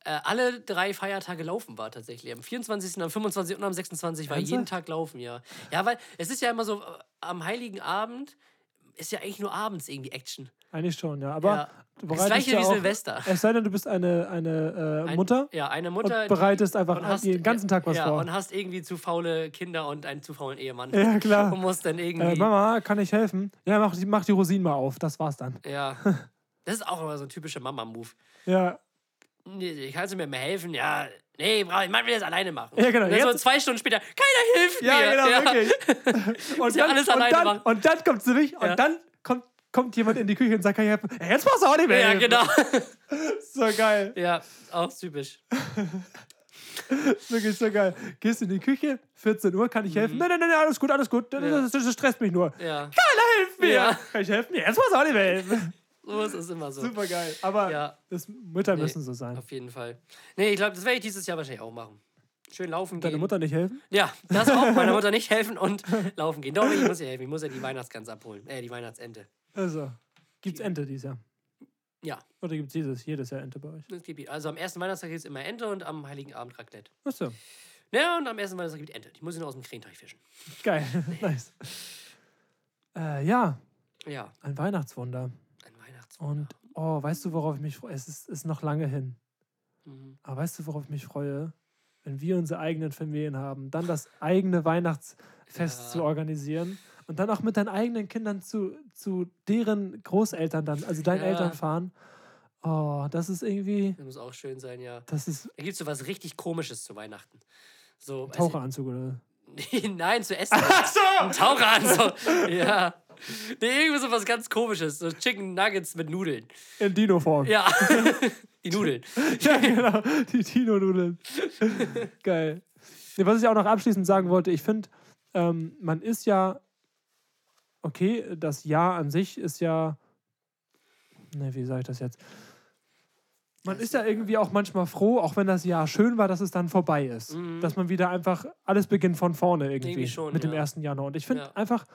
äh, alle drei Feiertage laufen war tatsächlich. Am 24., am 25. und am 26. war jeden? Tag laufen, ja. Ja, weil es ist ja immer so, äh, am Heiligen Abend ist ja eigentlich nur abends irgendwie Action. Eigentlich schon, ja. Aber ja. Das gleiche ja wie auch, Silvester. Es sei denn, du bist eine, eine äh, Ein- Mutter Ja, eine Mutter. und bereitest einfach und hast- den ganzen Tag was ja, vor. und hast irgendwie zu faule Kinder und einen zu faulen Ehemann. Ja, klar. Und musst dann irgendwie. Äh, Mama, kann ich helfen? Ja, mach, die- mach die Rosinen mal auf. Das war's dann. Ja. (laughs) Das ist auch immer so ein typischer Mama-Move. Ja, Nee, kannst du mir mal helfen? Ja, nee, brauch ich, man will das alleine machen. Ja, genau. Und dann so Jetzt- zwei Stunden später, keiner hilft ja mir. genau, wirklich. (laughs) Und ja dann, alles und, alleine dann, machen. und dann kommt sie mich Ja. und dann kommt, kommt jemand in die Küche und sagt, kann ich helfen? Ja, jetzt brauchst du auch nicht mehr Ja, helfen. genau. (laughs) So geil. Ja, auch typisch. (laughs) Wirklich so geil. Gehst in die Küche, 14 Uhr, kann ich helfen? Nein, nein, nein, alles gut, alles gut. Das, Mhm. Ja. das, stresst mich nur. Ja, Keiner hilft mir. Ja. Kann ich helfen? Jetzt du auch nicht mehr helfen. so ist es immer so. Super geil. Aber Ja. das, Mütter Nee, müssen so sein. Auf jeden Fall. Nee, ich glaube, das werde ich dieses Jahr wahrscheinlich auch machen. Schön laufen Deine gehen. Mutter nicht helfen? Ja, das auch. Meiner (laughs) Mutter nicht helfen und laufen gehen. Doch, ich muss ihr helfen. Ich muss ja die Weihnachtsgans abholen. Äh, die Weihnachtsente. Also, gibt's Ente dieses Jahr? Ja, Oder gibt's jedes, jedes Jahr Ente bei euch? das gibt Also am ersten Weihnachtstag gibt es immer Ente und am Heiligen Abend Raclette. Achso, Ja, und am ersten Weihnachtstag gibt es Ente. Die muss ich nur aus dem Krähenteich fischen. geil. (laughs) (laughs) nice. Äh, ja, Ja, ein Weihnachtswunder. ein Weihnachtswunder. Und, oh, weißt du, worauf ich mich freue? Es ist, ist noch lange hin. Mhm. Aber weißt du, worauf ich mich freue? Wenn wir unsere eigenen Familien haben, dann das eigene Weihnachtsfest Ja. zu organisieren und dann auch mit deinen eigenen Kindern zu, zu deren Großeltern dann, also deinen Ja. Eltern fahren. Oh, das ist irgendwie, Das muss auch schön sein, ja. das ist Da gibt es so was richtig Komisches zu Weihnachten. So, Taucheranzug oder? (laughs) Nein, zu essen. Ach so! Ein Taucheranzug. (laughs) ja. Nee, irgendwie so was ganz Komisches. So Chicken Nuggets mit Nudeln. In Dino-Form. Ja. (laughs) Die Nudeln. Ja, genau. Die Tino-Nudeln. Geil. Nee, was ich auch noch abschließend sagen wollte, ich finde, ähm, man ist ja, okay, das Jahr an sich ist ja, ne, wie sage ich das jetzt? Man ist ja irgendwie auch manchmal froh, auch wenn das Jahr schön war, dass es dann vorbei ist. Dass man wieder einfach, alles beginnt von vorne irgendwie, Mhm. Irgendwie schon, mit dem ja. 1. Januar. Und ich finde Ja. einfach,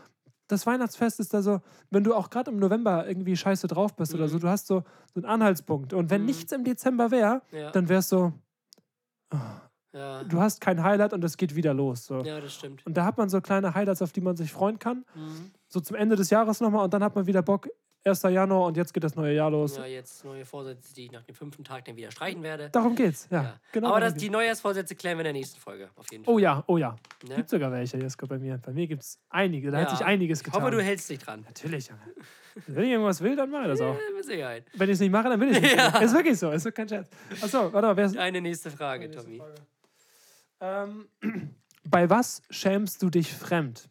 das Weihnachtsfest ist da so, wenn du auch gerade im November irgendwie scheiße drauf bist oder so, du hast so, so einen Anhaltspunkt. Und wenn Mhm. nichts im Dezember wäre, Ja. dann wär's so, Ja. du hast kein Highlight und es geht wieder los. So. ja, das stimmt. Und da hat man so kleine Highlights, auf die man sich freuen kann. Mhm. So zum Ende des Jahres nochmal und dann hat man wieder Bock, 1. Januar und jetzt geht das neue Jahr los. Ja, jetzt neue Vorsätze, die ich nach dem fünften Tag dann wieder streichen werde. Darum geht's, ja. Ja. Genau Aber das, die. Neujahrsvorsätze klären wir in der nächsten Folge. Auf jeden Fall. Oh ja, oh ja. Ne? Gibt sogar welche, Jesko, bei mir. Bei mir gibt es einige. Da hat Ja. sich einiges Ich getan. hoffe, du hältst dich dran. Natürlich, Junge. Wenn ich irgendwas will, dann mache ich das auch. (laughs) Ja, mit Sicherheit. Wenn ich es nicht mache, dann will ich es nicht. (laughs) Ja. Ist wirklich so, ist doch kein Scherz. Achso, warte mal, wer ist. Eine nächste Frage, Tommy. Ähm, (clears throat) bei was schämst du dich fremd?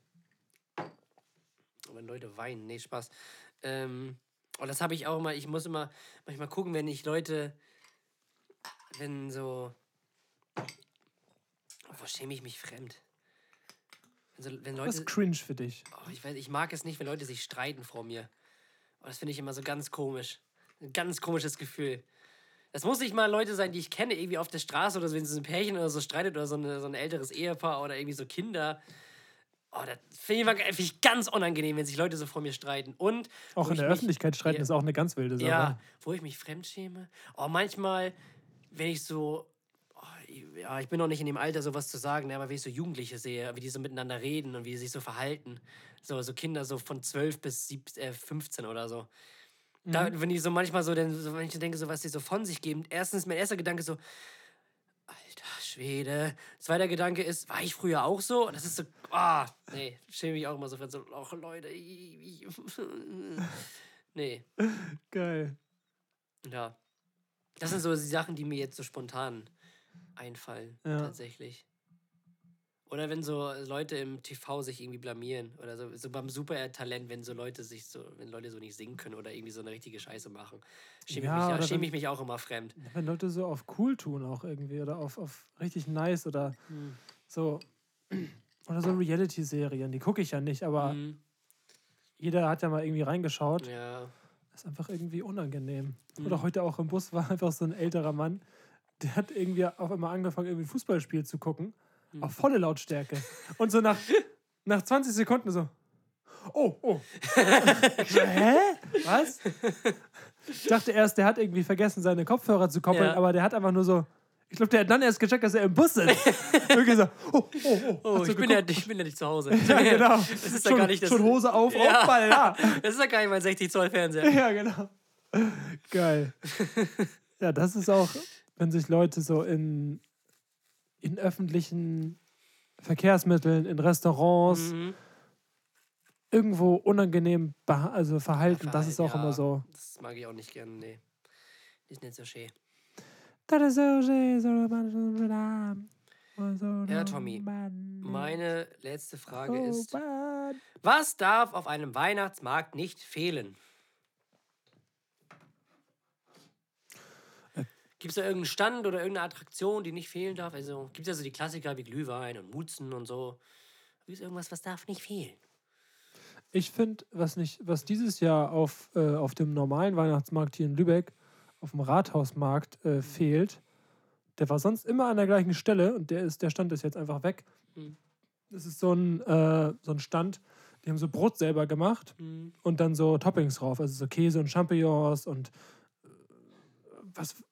Wenn Leute weinen, nee, Spaß. Ähm, und das habe ich auch immer, ich muss immer manchmal gucken, wenn ich Leute, wenn so, wo schäme ich mich fremd? Wenn, so, wenn Leute, ist cringe für dich? oh, ich weiß, ich mag es nicht, wenn Leute sich streiten vor mir. Oh, das finde ich immer so ganz komisch. Ein ganz komisches Gefühl. Das muss nicht mal Leute sein, die ich kenne, irgendwie auf der Straße oder so, wenn so ein Pärchen oder so streitet oder so, eine, so ein älteres Ehepaar oder irgendwie so Kinder. Oh, das finde ich, ganz unangenehm, wenn sich Leute so vor mir streiten. Und Auch in der mich- Öffentlichkeit streiten Ja. ist auch eine ganz wilde Sache. Ja, wo ich mich fremdschäme. Oh, manchmal, wenn ich so. Oh, ja, ich bin noch nicht in dem Alter, sowas zu sagen, ne, aber wenn ich so Jugendliche sehe, wie die so miteinander reden und wie sie sich so verhalten. So, so Kinder so von 12 bis 17, äh, 15 oder so. Da, Mhm. wenn die so manchmal so, denn, so, wenn ich denke, so was die so von sich geben. Erstens, mein erster Gedanke so, Schwede. Zweiter Gedanke ist, war ich früher auch so? Und das ist so, ah, nee, schäme mich auch immer so, wenn so, ach Leute, ich- ich- (laughs) nee, Geil. ja. Das sind so die Sachen, die mir jetzt so spontan einfallen, Ja. tatsächlich. Oder wenn so Leute im TV sich irgendwie blamieren. Oder so, so beim Super-Talent, wenn so Leute sich so, wenn Leute so nicht singen können oder irgendwie so eine richtige Scheiße machen. Schäme Ja, ich, mich, schäme wenn- ich mich auch immer fremd. Wenn Leute so auf cool tun auch irgendwie oder auf, auf richtig nice oder Hm. so. (clears throat) Oder so Reality-Serien, die gucke ich ja nicht, aber Mhm. jeder hat ja mal irgendwie reingeschaut. Ja. ist einfach irgendwie unangenehm. Mhm. Oder heute auch im Bus war (laughs) einfach so ein älterer Mann, der hat irgendwie auf einmal angefangen, irgendwie ein Fußballspiel zu gucken. Mhm. Auf volle Lautstärke. Und so nach, (laughs) nach 20 Sekunden so. Oh, oh. (laughs) Hä? Was? Ich dachte erst, der hat irgendwie vergessen, seine Kopfhörer zu koppeln, Ja. aber der hat einfach nur so. Ich glaube, der hat dann erst gecheckt, dass er im Bus sitzt. (laughs) Irgendwie so, oh, oh, oh. Oh, ich bin, ja, ich bin ja nicht zu Hause. Ja, genau. Das ist ja schon, gar nicht das. schon Hose auf, Ja. oh, Ball, ja. Das ist ja gar nicht mein 60 Zoll Fernseher. Ja, genau. Geil. Ja, das ist auch, wenn sich Leute so in, in öffentlichen Verkehrsmitteln, in Restaurants Mhm. irgendwo unangenehm also verhalten. Das ist auch Ja, immer so. Das mag ich auch nicht gerne, nee. Ist nicht so schön. Das ist so schön, so Ja, Tommy. Meine letzte Frage ist. Was darf auf einem Weihnachtsmarkt nicht fehlen? Gibt es da irgendeinen Stand oder irgendeine Attraktion, die nicht fehlen darf? Also gibt es ja so die Klassiker wie Glühwein und Mutzen und so. Gibt es irgendwas, was darf nicht fehlen? Ich finde, was nicht, was dieses Jahr auf, äh, auf dem normalen Weihnachtsmarkt hier in Lübeck, auf dem Rathausmarkt äh, fehlt, der war sonst immer an der gleichen Stelle und der ist, der Stand ist jetzt einfach weg. Mhm. Das ist so ein, äh, so ein Stand, die haben so Brot selber gemacht Mhm. und dann so Toppings drauf, also so Käse und Champignons und äh, was,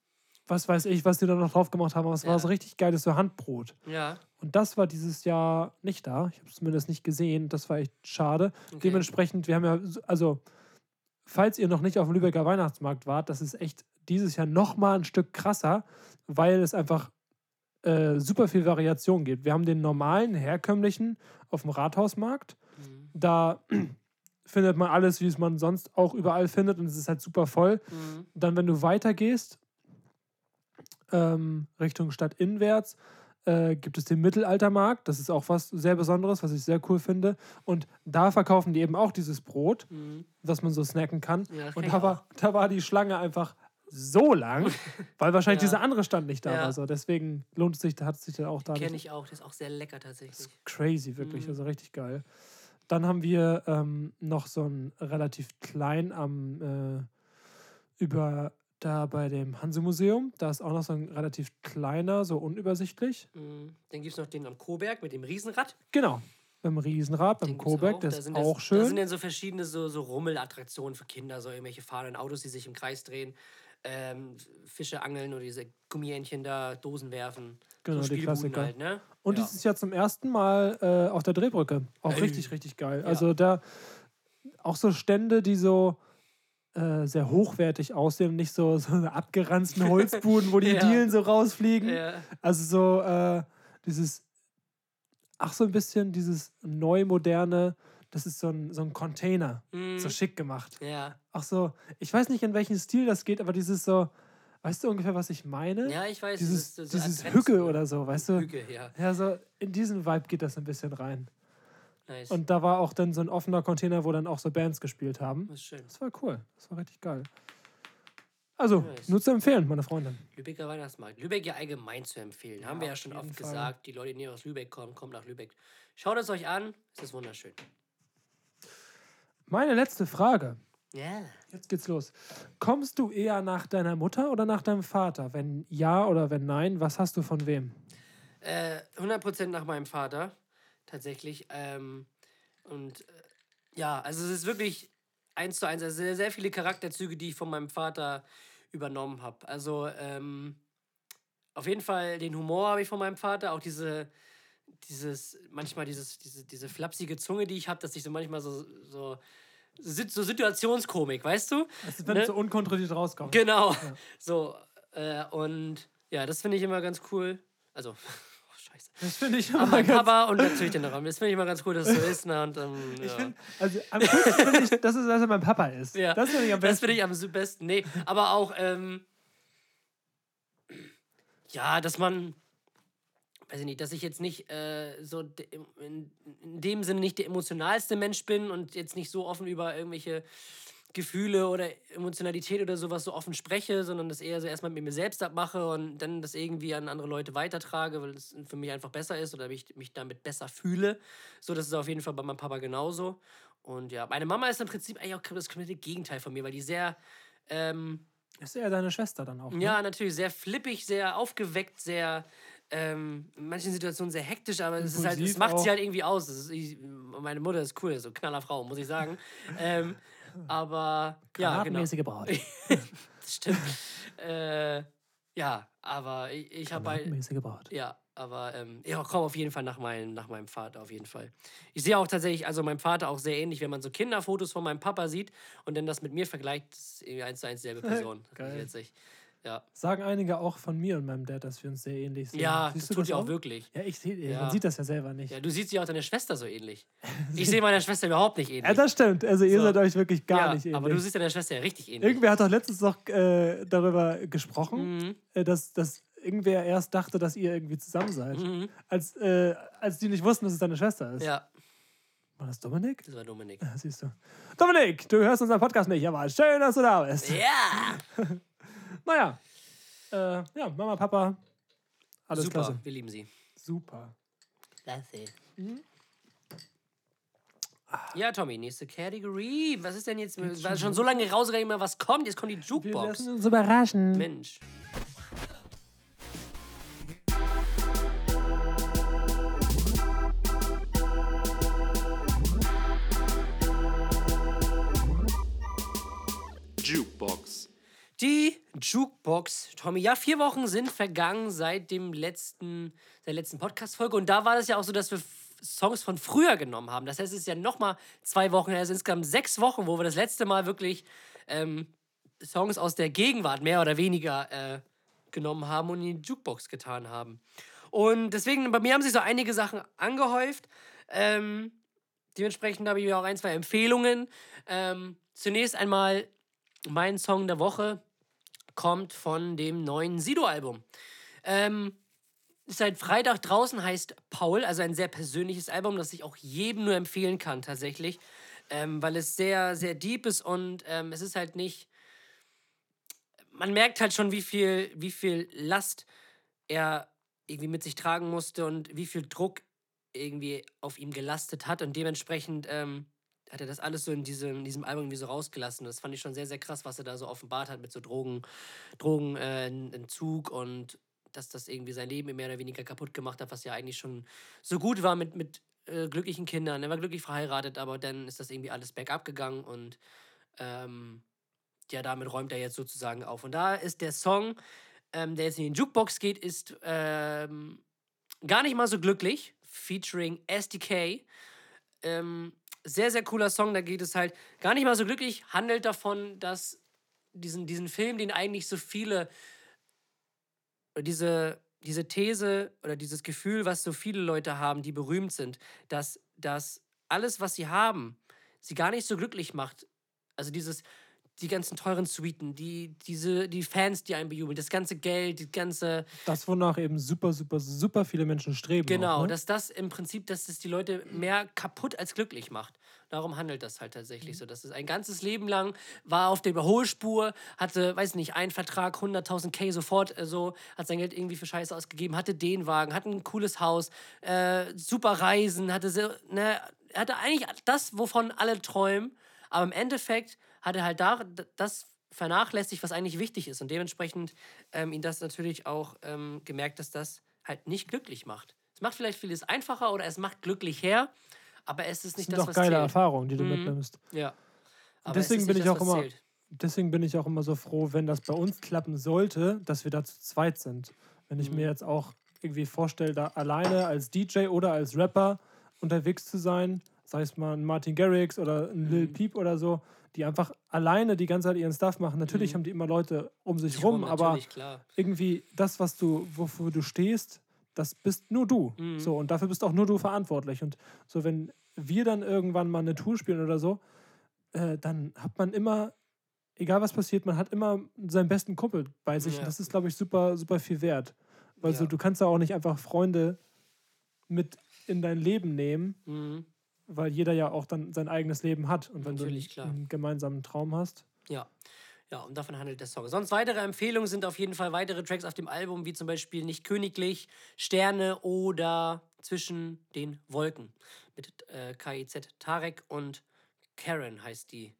was weiß ich, was die da noch drauf gemacht haben, aber es Ja. war so richtig geiles so Handbrot. Ja, Und das war dieses Jahr nicht da. Ich habe es zumindest nicht gesehen. Das war echt schade. okay. Dementsprechend, wir haben ja, so- also, falls ihr noch nicht auf dem Lübecker Weihnachtsmarkt wart, das ist echt dieses Jahr noch mal ein Stück krasser, weil es einfach äh, super viel Variation gibt. Wir haben den normalen, herkömmlichen auf dem Rathausmarkt. Mhm. Da (clears throat) findet man alles, wie es man sonst auch überall findet und es ist halt super voll. Mhm. Dann, wenn du weitergehst, ähm, Richtung Stadtinwärts, äh, gibt es den Mittelaltermarkt. Das ist auch was sehr Besonderes, was ich sehr cool finde. Und da verkaufen die eben auch dieses Brot, Mhm. was man so snacken kann. Ja, das Und da auch. war, da war die Schlange einfach so lang, (laughs) weil wahrscheinlich Ja. dieser andere Stand nicht da Ja. war. So. Deswegen lohnt es sich, da hat es sich dann auch da Kenne ich auch, der ist auch sehr lecker tatsächlich. Crazy, wirklich. Mhm. Also richtig geil. Dann haben wir ähm, noch so ein relativ klein am äh, über da bei dem Hanse-Museum. Da ist auch noch so ein relativ kleiner, so unübersichtlich. Mhm. Dann gibt es noch den am Koberg mit dem Riesenrad. Genau. Beim Riesenrad, beim auch. das Da ist auch jetzt- Da sind schön. dann so verschiedene so, so Rummelattraktionen für Kinder, so irgendwelche fahrenden Autos, die sich im Kreis drehen, ähm, Fische angeln oder diese Gummientchen da, Dosen werfen. Genau, so die Klassiker. Halt, ne? Und ja. das ist ja zum ersten Mal äh, auf der Drehbrücke. Auch Ey. richtig, richtig geil. Ja. Also da auch so Stände, die so äh, sehr hochwertig aussehen, nicht so, so abgeranzten Holzbuden, wo die (laughs) Ja. Dielen so rausfliegen. Ja. Also so äh, dieses, ach so ein bisschen dieses neu moderne, das ist so ein, so ein Container, Mhm. so schick gemacht. ja. Ach so, ich weiß nicht, in welchen Stil das geht, aber dieses so, weißt du ungefähr, was ich meine? ja, ich weiß. dieses so dieses Hücke oder so, weißt du? Hücke, ja. Ja, so in diesen Vibe geht das ein bisschen rein. Nice. Und da war auch dann so ein offener Container, wo dann auch so Bands gespielt haben. das ist schön. Das war cool. Das war richtig geil. Also, Nice. nur zu empfehlen, meine Freundin. Lübecker Weihnachtsmarkt. Lübeck ja allgemein zu empfehlen. Haben wir ja schon oft Fall. gesagt. Die Leute, die aus Lübeck kommen, kommen nach Lübeck. Schaut es euch an. Es ist wunderschön. Meine letzte Frage. Ja. Jetzt geht's los. Kommst du eher nach deiner Mutter oder nach deinem Vater? Wenn ja oder wenn nein, was hast du von wem? Äh, 100% nach meinem Vater. Tatsächlich. Ähm, und äh, ja, also es ist wirklich eins zu eins. Also sehr, sehr viele Charakterzüge, die ich von meinem Vater übernommen habe. Also ähm, auf jeden Fall den Humor habe ich von meinem Vater. Auch diese, dieses, manchmal dieses, diese, diese flapsige Zunge, die ich habe, dass ich so manchmal so, so so Situationskomik, weißt du? Also, wenn Ne? so unkontrolliert rauskommt. Genau. So, äh, und ja, das finde ich immer ganz cool. Also. (laughs) Das finde ich immer mein ganz Papa und natürlich den Raum. Das finde ich immer ganz cool, dass es so (laughs) ist. Ne? Und, ähm, ja. Also am coolsten finde ich, dass es also mein Papa ist. Ja, Das finde ich am Das besten. finde ich am besten. Nee, aber auch, ähm, ja, dass man, weiß ich nicht, dass ich jetzt nicht äh, so de- in, in dem Sinne nicht der emotionalste Mensch bin und jetzt nicht so offen über irgendwelche Gefühle oder Emotionalität oder sowas so offen spreche, sondern das eher so erstmal mit mir selbst abmache und dann das irgendwie an andere Leute weitertrage, weil es für mich einfach besser ist oder ich mich damit besser fühle. So, das ist auf jeden Fall bei meinem Papa genauso. Und ja, meine Mama ist im Prinzip eigentlich auch das komplette Gegenteil von mir, weil die sehr, ähm, Ist ja deine Schwester dann auch. Ne? ja, natürlich sehr flippig, sehr aufgeweckt, sehr ähm, in manchen Situationen sehr hektisch, aber es ist halt, es macht sie auch. halt irgendwie aus. Ist, ich, meine Mutter ist cool, so knaller Frau, muss ich sagen. (laughs) ähm, aber ja, genau. (laughs) Das stimmt. äh, ja, aber ich, ich habe. Granatmäßige Braut. Ja, aber ähm, ich komme auf jeden Fall nach, mein, nach meinem Vater, auf jeden Fall. Ich sehe auch tatsächlich, also meinem Vater auch sehr ähnlich, wenn man so Kinderfotos von meinem Papa sieht und dann das mit mir vergleicht, das ist irgendwie eins zu eins selbe (laughs) Person. Das Geil. ist witzig. Ja, Sagen einige auch von mir und meinem Dad, dass wir uns sehr ähnlich sehen. ja Siehst das tut ja auch wirklich. Ja, ich sehe, Ja. man sieht das ja selber nicht. Ja, du siehst ja auch deine Schwester so ähnlich. (laughs) Ich sehe meiner Schwester überhaupt nicht ähnlich. Ja, das stimmt. Also ihr So. seid euch wirklich gar ja, nicht ähnlich. aber du siehst deiner Schwester ja richtig ähnlich. Irgendwer hat doch letztens noch äh, darüber gesprochen, Mhm. äh, dass, dass irgendwer erst dachte, dass ihr irgendwie zusammen seid. Mhm. Als, äh, als die nicht wussten, dass es deine Schwester ist. Ja, War das Dominik? das war Dominik. Ja, siehst du. Dominik, du hörst unseren Podcast nicht, aber schön, dass du da bist. Ja! (laughs) Naja. Äh, ja, Mama, Papa. Alles Super, klasse. wir lieben sie. Super. Klasse. Ja, Tommy, nächste Kategorie. Was ist denn jetzt? War schon so lange immer was kommt. Jetzt kommt die Wir Jukebox. lassen uns überraschen. Mensch. Die Jukebox, Tommy. Ja, vier Wochen sind vergangen seit dem letzten, der letzten Podcast-Folge. Und da war das ja auch so, dass wir Songs von früher genommen haben. Das heißt, es ist ja nochmal zwei Wochen, also insgesamt sechs Wochen, wo wir das letzte Mal wirklich ähm, Songs aus der Gegenwart mehr oder weniger äh, genommen haben und in die Jukebox getan haben. Und deswegen, bei mir haben sich so einige Sachen angehäuft. Ähm, dementsprechend habe ich auch ein, zwei Empfehlungen. Ähm, zunächst einmal mein Song der Woche kommt von dem neuen Sido-Album. Ähm, seit Freitag draußen, heißt Paul, also ein sehr persönliches Album, das ich auch jedem nur empfehlen kann, tatsächlich. Ähm, weil es sehr, sehr deep ist und ähm, es ist halt nicht. Man merkt halt schon, wie viel, wie viel Last er irgendwie mit sich tragen musste und wie viel Druck irgendwie auf ihm gelastet hat und dementsprechend ähm, hat er das alles so in diesem, in diesem Album irgendwie so rausgelassen. Das fand ich schon sehr, sehr krass, was er da so offenbart hat mit so Drogen, Drogenentzug äh, und dass das irgendwie sein Leben mehr oder weniger kaputt gemacht hat, was ja eigentlich schon so gut war mit, mit äh, glücklichen Kindern. Er war glücklich verheiratet, aber dann ist das irgendwie alles bergab gegangen und ähm, ja, damit räumt er jetzt sozusagen auf. Und da ist der Song, ähm, der jetzt in die Jukebox geht, ist ähm, gar nicht mal so glücklich, featuring SDK. Ähm, sehr, sehr cooler Song, da geht es halt gar nicht mal so glücklich, handelt davon, dass diesen, diesen Film, den eigentlich so viele, diese, diese These oder dieses Gefühl, was so viele Leute haben, die berühmt sind, dass, dass alles, was sie haben, sie gar nicht so glücklich macht. Also dieses, die ganzen teuren Suiten, die, diese, die Fans, die einen bejubeln, das ganze Geld, die ganze, Das, wonach eben super, super, super viele Menschen streben. Genau, auch, ne? dass das im Prinzip, dass das die Leute mehr kaputt als glücklich macht. Darum handelt das halt tatsächlich so. Dass es ein ganzes Leben lang war auf der Überholspur, hatte, weiß nicht, einen Vertrag, 100.000 K sofort äh, so, hat sein Geld irgendwie für Scheiße ausgegeben, hatte den Wagen, hatte ein cooles Haus, äh, super Reisen, hatte so, ne, er hatte eigentlich das, wovon alle träumen, aber im Endeffekt hat er halt da, das vernachlässigt, was eigentlich wichtig ist. Und dementsprechend ähm, ihn das natürlich auch ähm, gemerkt, dass das halt nicht glücklich macht. Es macht vielleicht vieles einfacher oder es macht glücklich her, aber es ist Das nicht sind das, doch was geile zählt. Erfahrungen, die du Mhm. mitnimmst. Ja. Und deswegen bin nicht ich das, auch immer, zählt. deswegen bin ich auch immer so froh, wenn das bei uns klappen sollte, dass wir da zu zweit sind. Wenn ich Mhm. mir jetzt auch irgendwie vorstelle, da alleine als DJ oder als Rapper unterwegs zu sein, sei es mal ein Martin Garrix oder ein Lil Mhm. Peep oder so, die einfach alleine die ganze Zeit ihren Stuff machen. Natürlich Mhm. haben die immer Leute um sich Ich rum, aber klar. irgendwie das, was du, wofür du stehst, das bist nur du. Mhm. So, und dafür bist auch nur du verantwortlich. Und so, wenn wir dann irgendwann mal eine Tour spielen oder so, äh, dann hat man immer, egal was passiert, man hat immer seinen besten Kumpel bei sich. Ja. Und das ist, glaube ich, super, super viel wert. Weil so, Ja. du kannst ja auch nicht einfach Freunde mit in dein Leben nehmen, Mhm. Weil jeder ja auch dann sein eigenes Leben hat. Und wenn Natürlich, du klar. einen gemeinsamen Traum hast. Ja. Ja, und davon handelt der Song. Sonst weitere Empfehlungen sind auf jeden Fall weitere Tracks auf dem Album, wie zum Beispiel Nicht Königlich, Sterne oder Zwischen den Wolken. Mit äh, KIZ Tarek und Karen heißt die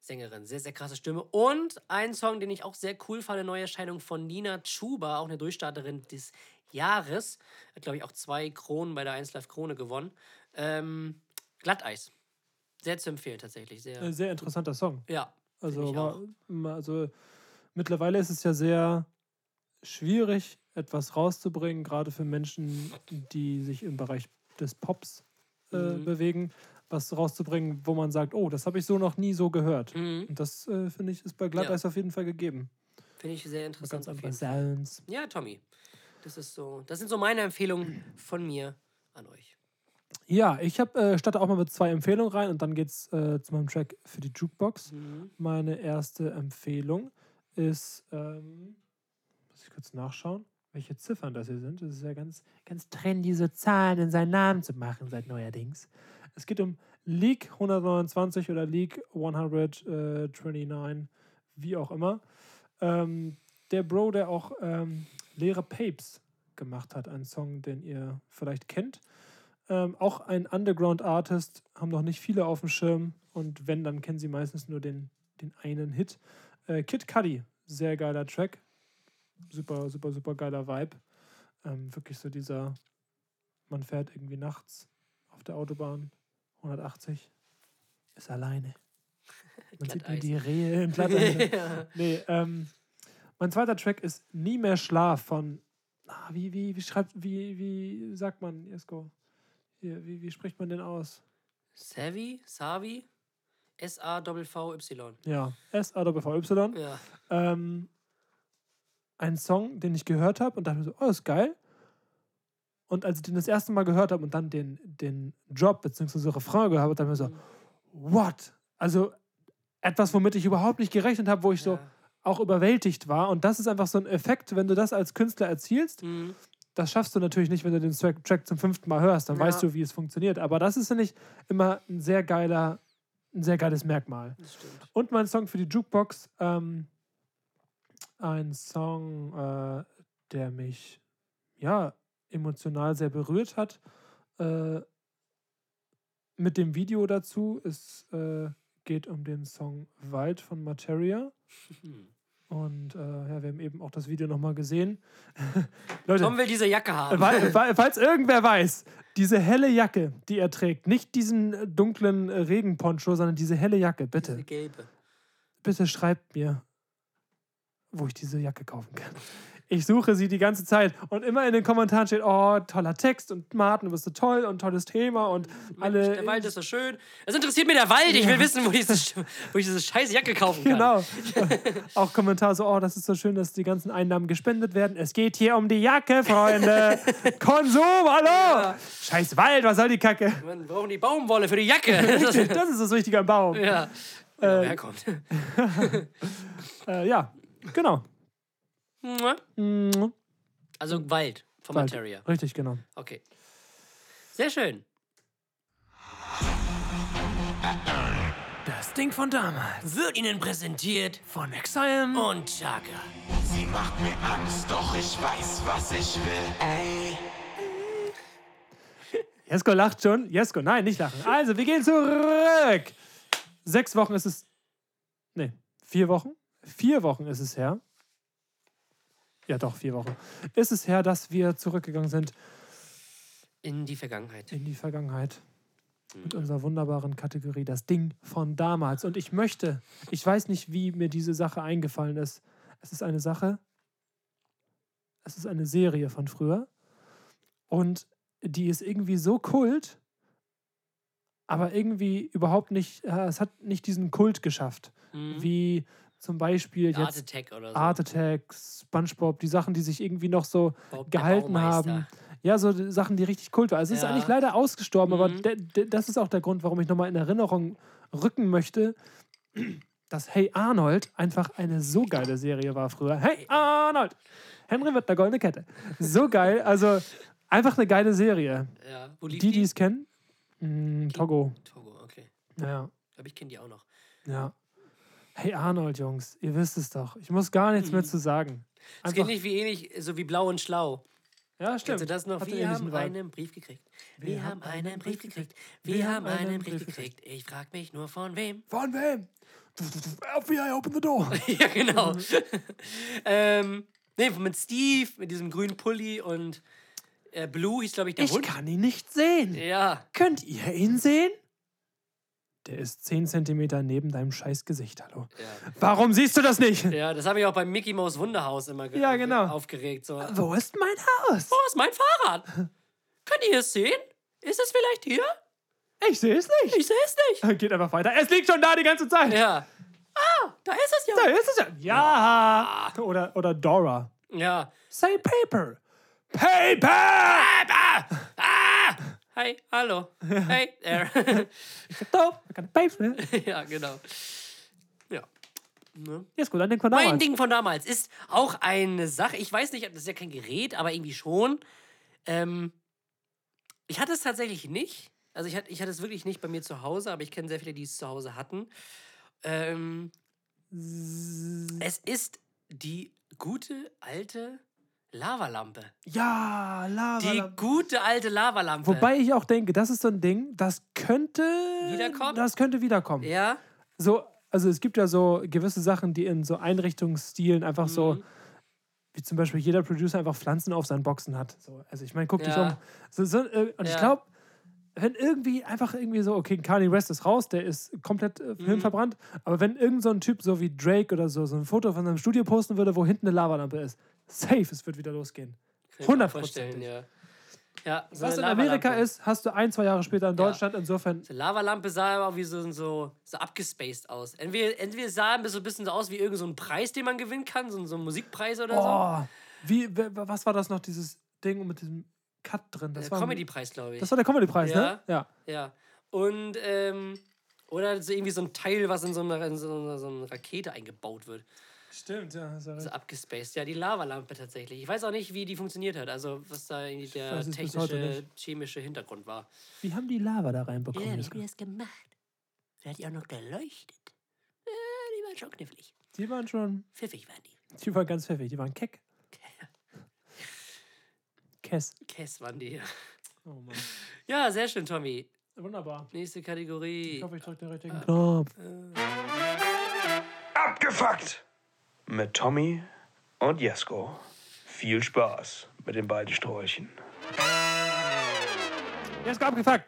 Sängerin. Sehr, sehr krasse Stimme. Und ein Song, den ich auch sehr cool fand, eine Neuerscheinung von Nina Chuba, auch eine Durchstarterin des Jahres. Hat, glaube ich, auch zwei Kronen bei der 1 Live Krone gewonnen. Ähm, Glatteis. Sehr zu empfehlen, tatsächlich. Sehr, sehr interessanter Song. ja, Also, war, also mittlerweile ist es ja sehr schwierig, etwas rauszubringen, gerade für Menschen, die sich im Bereich des Pops äh, Mhm. bewegen, was rauszubringen, wo man sagt, oh, das habe ich so noch nie so gehört. Mhm. Und das äh, finde ich ist bei Glatteis auf jeden Fall gegeben. Finde ich sehr interessant. Ganz auf andere jeden Fall. Sounds. Ja, Tommy. Das ist so. Das sind so meine Empfehlungen von mir an euch. Ja, ich habe äh, starte auch mal mit zwei Empfehlungen rein und dann geht's äh, zu meinem Track für die Jukebox. Mhm. Meine erste Empfehlung ist, ähm, muss ich kurz nachschauen, welche Ziffern das hier sind. Das ist ja ganz, ganz trendy, so Zahlen in seinen Namen zu machen seit neuerdings. Es geht um League 129 oder League 129, wie auch immer. Ähm, der Bro, der auch ähm, Leere Papes gemacht hat, ein Song, den ihr vielleicht kennt. Ähm, auch ein Underground-Artist, haben noch nicht viele auf dem Schirm und wenn, dann kennen sie meistens nur den, den einen Hit. Äh, Kid Cudi, sehr geiler Track. Super, super, super geiler Vibe. Ähm, wirklich so dieser, man fährt irgendwie nachts auf der Autobahn, 180, ist alleine. Man sieht nur die Rehe im Glatteis. (laughs) ja. Nee, ähm, mein zweiter Track ist Nie mehr Schlaf von. Ah, wie, wie, wie schreibt, wie, wie sagt man, Jesko? Hier, wie, wie spricht man den aus? Savvy? Savi? S-A-V-V-Y. Ja, S-A-V-Y. Ja. Ähm, ein Song, den ich gehört habe und dachte mir so, oh, ist geil. Und als ich den das erste Mal gehört habe und dann den, den Drop bzw. Refrain gehört habe, dachte ich mir so, what? Also etwas, womit ich überhaupt nicht gerechnet habe, wo ich so Ja. auch überwältigt war. Und das ist einfach so ein Effekt, wenn du das als Künstler erzielst. Mhm. Das schaffst du natürlich nicht, wenn du den Track, Track zum fünften Mal hörst. Dann Ja. weißt du, wie es funktioniert. Aber das ist, finde ich, immer ein sehr geiler, ein sehr geiles Merkmal. Das stimmt. Und mein Song für die Jukebox, ähm, ein Song, äh, der mich ja emotional sehr berührt hat. Äh, mit dem Video dazu. Es äh, geht um den Song Wald von Materia. Mhm. Und äh, ja, wir haben eben auch das Video nochmal gesehen. (laughs) Leute, Tom will diese Jacke haben. Falls irgendwer weiß, diese helle Jacke, die er trägt, nicht diesen äh, dunklen äh, Regenponcho, sondern diese helle Jacke, bitte, Diese gelbe. bitte schreibt mir, wo ich diese Jacke kaufen kann. Ich suche sie die ganze Zeit und immer in den Kommentaren steht, oh, toller Text und Martin, du bist so toll und tolles Thema und alle. Der Wald ist so schön. Es interessiert mir der Wald. Ich will wissen, wo, dieses, wo ich diese scheiß Jacke kaufen kann. Genau. (laughs) auch Kommentar so, oh, das ist so schön, dass die ganzen Einnahmen gespendet werden. Es geht hier um die Jacke, Freunde. (laughs) Konsum, hallo. Scheiß Wald, was soll die Kacke? Man brauchen die Baumwolle für die Jacke. (laughs) Das, Das ist das Wichtige am Baum. ja. Er herkommt. Äh, ja, genau. Also Wald von Wald. Materia. Richtig, genau. Okay. Sehr schön. Das Ding von damals. Wird Ihnen präsentiert Von Exile. und Chaka. Sie macht mir Angst, doch ich weiß, was ich will. Ey. Jesko lacht schon. Jesko, nein, nicht lachen. Also, wir gehen zurück. Sechs Wochen ist es. Nee, vier Wochen? Vier Wochen ist es her. Ja, doch, vier Wochen. Ist es her, dass wir zurückgegangen sind In die Vergangenheit. in die Vergangenheit. Mit unserer wunderbaren Kategorie, das Ding von damals. Und ich möchte, ich weiß nicht, wie mir diese Sache eingefallen ist. Es ist eine Sache, es ist eine Serie von früher. Und die ist irgendwie so kult, aber irgendwie überhaupt nicht, äh, es hat nicht diesen Kult geschafft. Wie zum Beispiel Art jetzt Attack oder so. Art Attack, SpongeBob, die Sachen, die sich irgendwie noch so Bob gehalten haben. Ja, so Sachen, die richtig Kult waren. Also es ist Ja. eigentlich leider ausgestorben, aber Mhm. de, de, das ist auch der Grund, warum ich nochmal in Erinnerung rücken möchte, dass Hey Arnold einfach eine so geile Serie war früher. Hey Arnold! Henry wird eine goldene Kette. So geil, also einfach eine geile Serie. Ja. Die, die es kennen, mh, Togo. Togo, okay. Ja, Ich glaube, ich kenne die auch noch. ja. Hey Arnold, Jungs, ihr wisst es doch. Ich muss gar nichts mehr zu sagen. Es geht nicht wie ähnlich, so wie Blau und Schlau. ja, Kennst stimmt. du das noch? Hatte Wir haben einen Brief gekriegt. Wir haben einen Brief gekriegt. Wir haben einen Brief gekriegt. Ich frag mich nur von wem. Von wem? FBI, open the door. (laughs) ja, genau. (laughs) ähm, nee, mit Steve, mit diesem grünen Pulli und äh, Blue hieß, glaube ich, der Ich Hund. kann ihn nicht sehen. Ja, Könnt ihr ihn sehen? Der ist 10 Centimeter neben deinem scheiß Gesicht, hallo. ja. Warum siehst du das nicht? ja, das habe ich auch beim Mickey Mouse Wunderhaus immer ge Ja, genau. aufgeregt. So. Wo ist mein Haus? Wo ist mein Fahrrad? Könnt ihr es sehen? Ist es vielleicht hier? Ich sehe es nicht. Ich sehe es nicht. Geht einfach weiter. Es liegt schon da die ganze Zeit. Ja. Ah, da ist es ja. Da ist es ja. Ja. Oder, oder Dora. Ja. Say paper. Paper! Ah! Hi, hallo. (laughs) Hey, there. Dope. I got a paper. ja, genau. Ja. Ne? Ja, ist gut, dann den von Mein damals. Ding von damals ist auch eine Sache. Ich weiß nicht, das ist ja kein Gerät, aber irgendwie schon. Ähm, ich hatte es tatsächlich nicht. Also ich hatte, ich hatte es wirklich nicht bei mir zu Hause, aber ich kenne sehr viele, die es zu Hause hatten. Ähm, es ist die gute alte Lavalampe. Ja, Lava. Die gute alte Lavalampe. Wobei ich auch denke, das ist so ein Ding, das könnte Wiederkommen? Das könnte wiederkommen. Ja, So, also es gibt ja so gewisse Sachen, die in so Einrichtungsstilen einfach so, Mhm. wie zum Beispiel jeder Producer einfach Pflanzen auf seinen Boxen hat. So, also ich meine, guck dich Ja. um. So, so, äh, und ich Ja. glaube, wenn irgendwie einfach irgendwie so, okay, Kanye West ist raus, der ist komplett äh, Mhm. hirnverbrannt, aber wenn irgend so ein Typ so wie Drake oder so so ein Foto von seinem Studio posten würde, wo hinten eine Lavalampe ist, safe, es wird wieder losgehen. Kann ich mir auch 100%. vorstellen, Ja. Ja, so Was in Amerika ist, hast du ein, zwei Jahre später in Ja. Deutschland. Insofern, Die Lavalampe sah aber auch wie so, so, so abgespaced aus. Entweder, entweder sah es so ein bisschen so aus wie irgendein so ein Preis, den man gewinnen kann, so, ein- so ein Musikpreis oder so. oh, wie, w- was war das noch, dieses Ding mit diesem Cut drin? Das Der war, Comedy-Preis, glaube ich. das war der Comedy-Preis, Ja. ne? Ja. Ja. Und, ähm, oder so irgendwie so ein Teil, was in so eine, in so eine, so eine Rakete eingebaut wird. Stimmt, ja. So abgespaced. Ja, die Lavalampe tatsächlich. Ich weiß auch nicht, wie die funktioniert hat. Also, was da irgendwie der technische, chemische Hintergrund war. Wie haben die Lava da reinbekommen? wie Jesko? das gemacht? Wer hat die auch noch geleuchtet? Äh, die waren schon knifflig. die waren schon, Pfiffig waren die. die waren ganz pfiffig, die waren keck. (laughs) Kess. Kess waren die. Oh Mann. (laughs) Ja, sehr schön, Tommy. Wunderbar. Nächste Kategorie. Ich hoffe, ich drücke den richtigen Knopf. Abgefuckt! Mit Tommy und Jesko. Viel Spaß mit den beiden Sträuchen. Jesko abgefuckt.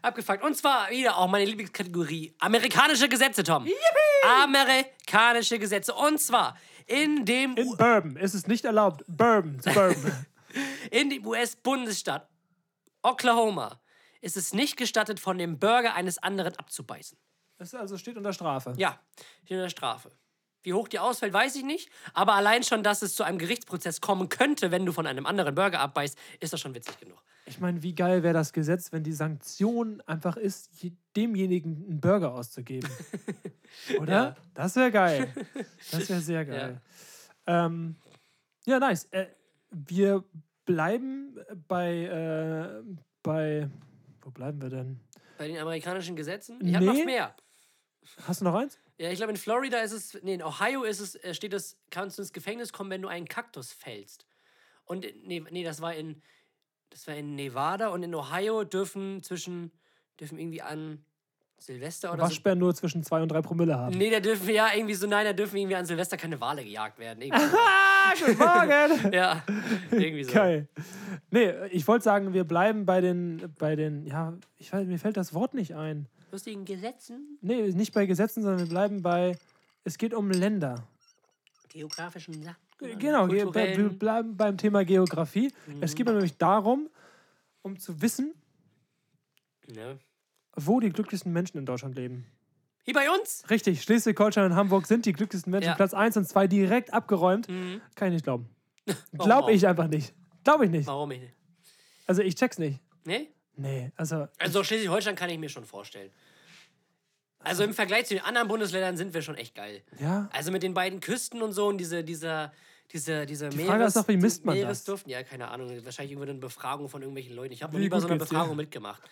Abgefuckt. Und zwar wieder auch meine Lieblingskategorie. Amerikanische Gesetze, Tom. Amerikanische Gesetze. Und zwar in dem, In Bourbon ist es nicht erlaubt, Bourbon zu (laughs) Bourbon. in dem US-Bundesstaat Oklahoma ist es nicht gestattet, von dem Burger eines anderen abzubeißen. das also steht unter Strafe. Ja, in der Strafe. Wie hoch die ausfällt, weiß ich nicht. Aber allein schon, dass es zu einem Gerichtsprozess kommen könnte, wenn du von einem anderen Burger abbeißt, ist das schon witzig genug. Ich meine, wie geil wäre das Gesetz, wenn die Sanktion einfach ist, je- demjenigen einen Burger auszugeben. (laughs) Oder? Ja. Das wäre geil. Das wäre sehr (laughs) geil. Ja, ähm, ja nice. Äh, wir bleiben bei, äh, bei. Wo bleiben wir denn? Bei den amerikanischen Gesetzen? Ich habe Nee. noch mehr. Hast du noch eins? Ja, ich glaube, in Florida ist es, nee, in Ohio ist es, äh, steht es, kannst du ins Gefängnis kommen, wenn du einen Kaktus fällst. Und, in- nee, nee, das war in, das war in Nevada und in Ohio dürfen zwischen, dürfen irgendwie an Silvester oder so. Waschbären nur zwischen 2 und 3 Promille haben. Nee, da dürfen ja irgendwie so, nein, da dürfen irgendwie an Silvester keine Wale gejagt werden. Irgendwie so. Ah, guten Morgen! (laughs) ja, irgendwie so. Geil. Nee, ich wollte sagen, wir bleiben bei den, bei den, ja, ich weiß, mir fällt das Wort nicht ein. Lustigen Gesetzen, Nee, nicht bei Gesetzen, sondern wir bleiben bei, es geht um Länder. geografischen Sachen. Genau, ge- wir bleiben beim Thema Geografie. Es geht mir nämlich darum, um zu wissen, Ja. wo die glücklichsten Menschen in Deutschland leben. Hier bei uns? Richtig, Schleswig-Holstein und Hamburg sind die glücklichsten Menschen. Ja. Platz 1 und 2 direkt abgeräumt. Mhm. Kann ich nicht glauben. (laughs) Glaube ich einfach nicht. Glaube ich nicht. Warum nicht? Also ich check's nicht. Nee? Nee, also Also Schleswig-Holstein kann ich mir schon vorstellen. Also im Vergleich zu den anderen Bundesländern sind wir schon echt geil. ja. Also mit den beiden Küsten und so und diese, dieser, diese, diese Die Frage ist doch, wie misst man das? Ja, keine Ahnung. Wahrscheinlich irgendwie eine Befragung von irgendwelchen Leuten. Ich habe noch nie bei so einer? Befragung mitgemacht.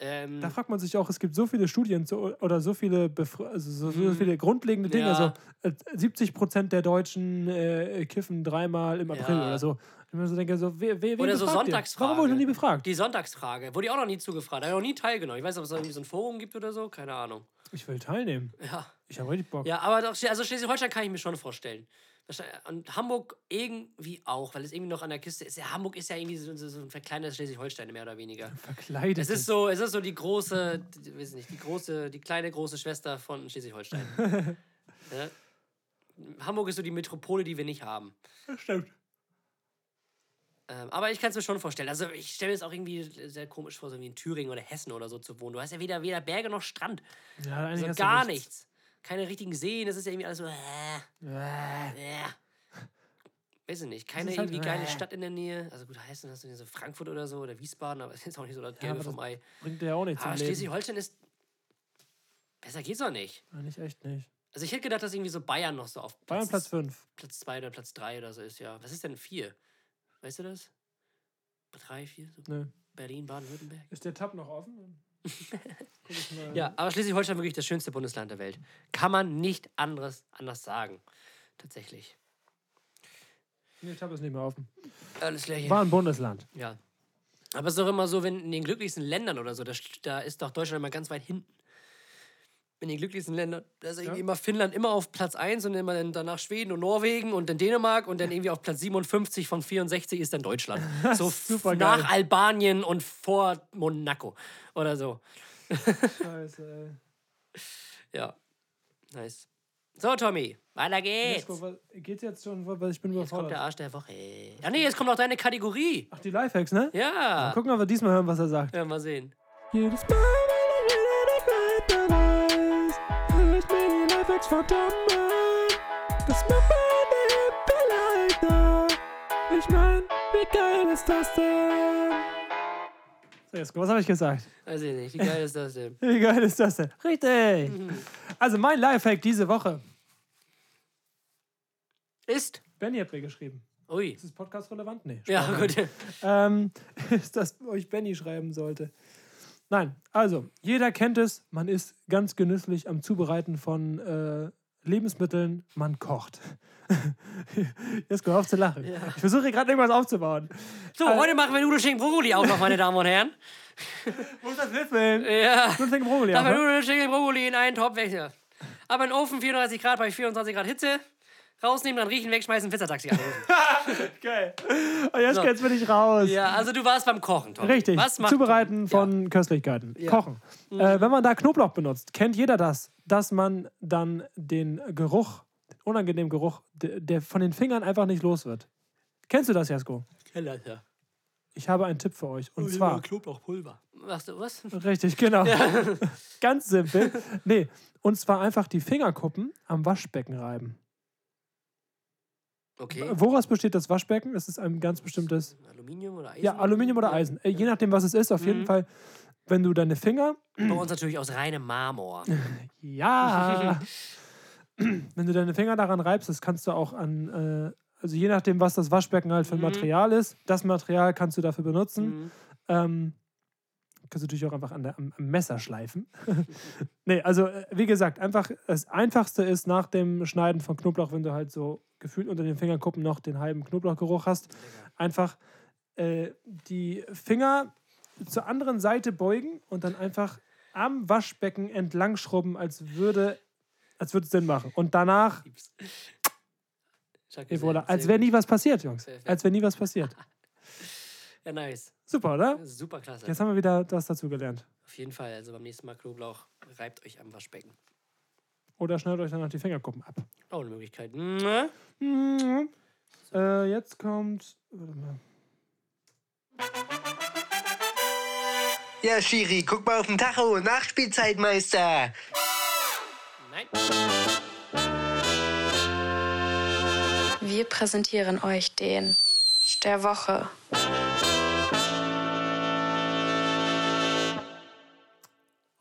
Ähm, Da fragt man sich auch, es gibt so viele Studien zu, oder so viele, Befra also so, so viele grundlegende Dinge. Mhm. Ja. Also äh, 70 Prozent der Deutschen äh, kiffen dreimal im April Ja. oder so. Ich mir so denke, so, wer, wer, Oder so befragt ihr? Sonntagsfrage. Warum wurde ich noch nie befragt? Die Sonntagsfrage. Wurde ich auch noch nie zugefragt. Da habe ich noch nie teilgenommen. Ich weiß nicht, ob es irgendwie so ein Forum gibt oder so. Keine Ahnung. Ich will teilnehmen. Ja. Ich habe richtig Bock. Ja, aber doch, also Schleswig-Holstein kann ich mir schon vorstellen. Und Hamburg irgendwie auch, weil es irgendwie noch an der Küste ist. Ja, Hamburg ist ja irgendwie so, so, ein verkleinertes Schleswig-Holstein, mehr oder weniger. Verkleidet. Es ist so, es ist so die große, die, weiß nicht, die große, die kleine große Schwester von Schleswig-Holstein. (laughs) ja? Hamburg ist so die Metropole, die wir nicht haben. Stimmt. Ähm, aber ich kann es mir schon vorstellen. Also ich stelle mir es auch irgendwie sehr komisch vor, so wie in Thüringen oder Hessen oder so zu wohnen. Du hast ja weder, weder Berge noch Strand. Ja, eigentlich Also gar recht. nichts. Keine richtigen Seen. Das ist ja irgendwie alles so. Äh, Äh, äh. Weiß ich nicht. Keine halt irgendwie geile äh. Stadt in der Nähe. Also gut, Hessen hast du hier so Frankfurt oder so oder Wiesbaden, aber es (laughs) ist auch nicht so das Gelbe aber vom das- Ei. Bringt dir ja auch nichts Aber. Schleswig-Holstein ist. Besser geht's doch nicht. Eigentlich echt nicht. Also ich hätte gedacht, dass irgendwie so Bayern noch so auf Bayern Platz 5. Platz 2 oder Platz 3 oder so ist, ja. Was ist denn 4? Weißt du das? 3, 4? So Nö. Berlin, Baden-Württemberg? Ist der Tab noch offen? (laughs) Ja, aber Schleswig-Holstein wirklich das schönste Bundesland der Welt. Kann man nicht anderes, anders sagen. Tatsächlich. Nee, Tab ist nicht mehr offen. Alles hier. War ein Bundesland. Ja. Aber es ist doch immer so, wenn in den glücklichsten Ländern oder so, da, da ist doch Deutschland immer ganz weit hinten. In den glücklichsten Ländern, da ist irgendwie Ja. immer Finnland immer auf Platz 1 und immer dann danach Schweden und Norwegen und dann Dänemark und dann irgendwie auf Platz 57 von 64 ist dann Deutschland. (laughs) So Super geil. nach Albanien und vor Monaco oder so. Scheiße, ey. (laughs) Ja. Nice. So, Tommy, weiter geht's. Geht's jetzt schon? Weil ich bin Jetzt kommt der überfordert. Arsch der Woche. Ja, nee, jetzt kommt auch deine Kategorie. Ach, die Lifehacks, ne? Ja. Gucken, ob wir diesmal hören, was er sagt. Ja, mal sehen. Jedes Mal, Tom an. Das macht mein Leben leichter. Ich mein, wie geil ist das denn? So, Jesko, was habe ich gesagt? Weiß ich nicht. Wie geil ist das denn? (laughs) Wie geil ist das denn? Richtig. Also mein Lifehack diese Woche. Ist. Benny hat mir geschrieben. Ui. Ist das Podcast relevant? Nee. Ja, gut. ähm, (laughs) ist, dass euch Benny schreiben sollte. Nein, also, jeder kennt es, man ist ganz genüsslich am Zubereiten von äh, Lebensmitteln, man kocht. (laughs) Jetzt hör auf zu lachen. Ich versuche gerade irgendwas aufzubauen. So, heute machen wir Nudelschinken Brokkoli auch noch, meine Damen und Herren. (laughs) Muss das wissen? Ja. Nur denken Brokkoli auf, ne? Nudelschinken Brokkoli in einen Topf. weg. Aber in den Ofen 34 Grad bei 24 Grad Hitze. Rausnehmen, dann riechen, wegschmeißen, Pizzataxi anrufen. (laughs) (laughs) Geil. Und jetzt, jetzt bin ich raus. ja, also du warst beim Kochen, Tom. Richtig, Was macht Zubereiten von Köstlichkeiten. Kochen. Äh, wenn man da Knoblauch benutzt, kennt jeder das, dass man dann den Geruch, den unangenehmen Geruch, der, der von den Fingern einfach nicht los wird. Kennst du das, Jasko? Keller, ja. Ich habe einen Tipp für euch. Und zwar, Knoblauchpulver. Machst du was? richtig, genau. (laughs) Ganz simpel. Nee, und zwar einfach die Fingerkuppen am Waschbecken reiben. Okay. Woraus besteht das Waschbecken? Ist ein ganz bestimmtes Aluminium oder Eisen? Ja, Aluminium oder Eisen. Äh, Je nachdem, was es ist, auf jeden Fall, wenn du deine Finger. Bei uns natürlich aus reinem Marmor. (laughs) Ja! (laughs) wenn du deine Finger daran reibst, das kannst du auch an. Äh, also je nachdem, was das Waschbecken halt für ein Material ist, das Material kannst du dafür benutzen. Ähm, kannst du natürlich auch einfach an der, am, am Messer schleifen. (laughs) nee, also äh, wie gesagt, einfach das Einfachste ist nach dem Schneiden von Knoblauch, wenn du halt so gefühlt unter den Fingerkuppen noch den halben Knoblauchgeruch hast, einfach äh, die Finger zur anderen Seite beugen und dann einfach am Waschbecken entlang schrubben, als würde als würde es Sinn machen. Und danach, voilà, als wäre nie was passiert, Jungs. Als wäre nie was passiert. (laughs) Ja, nice. Super, oder? Super klasse. Jetzt haben wir wieder das dazu gelernt. Auf jeden Fall. Also beim nächsten Mal Knoblauch, reibt euch am Waschbecken. Oder schneidet euch dann noch die Fingerkuppen ab. Auch eine Möglichkeit. Ne? Mhm. Äh, jetzt kommt. Warte mal. Ja, Schiri, guck mal auf den Tacho. Nachspielzeit, Meister. Nein. Wir präsentieren euch den der Woche.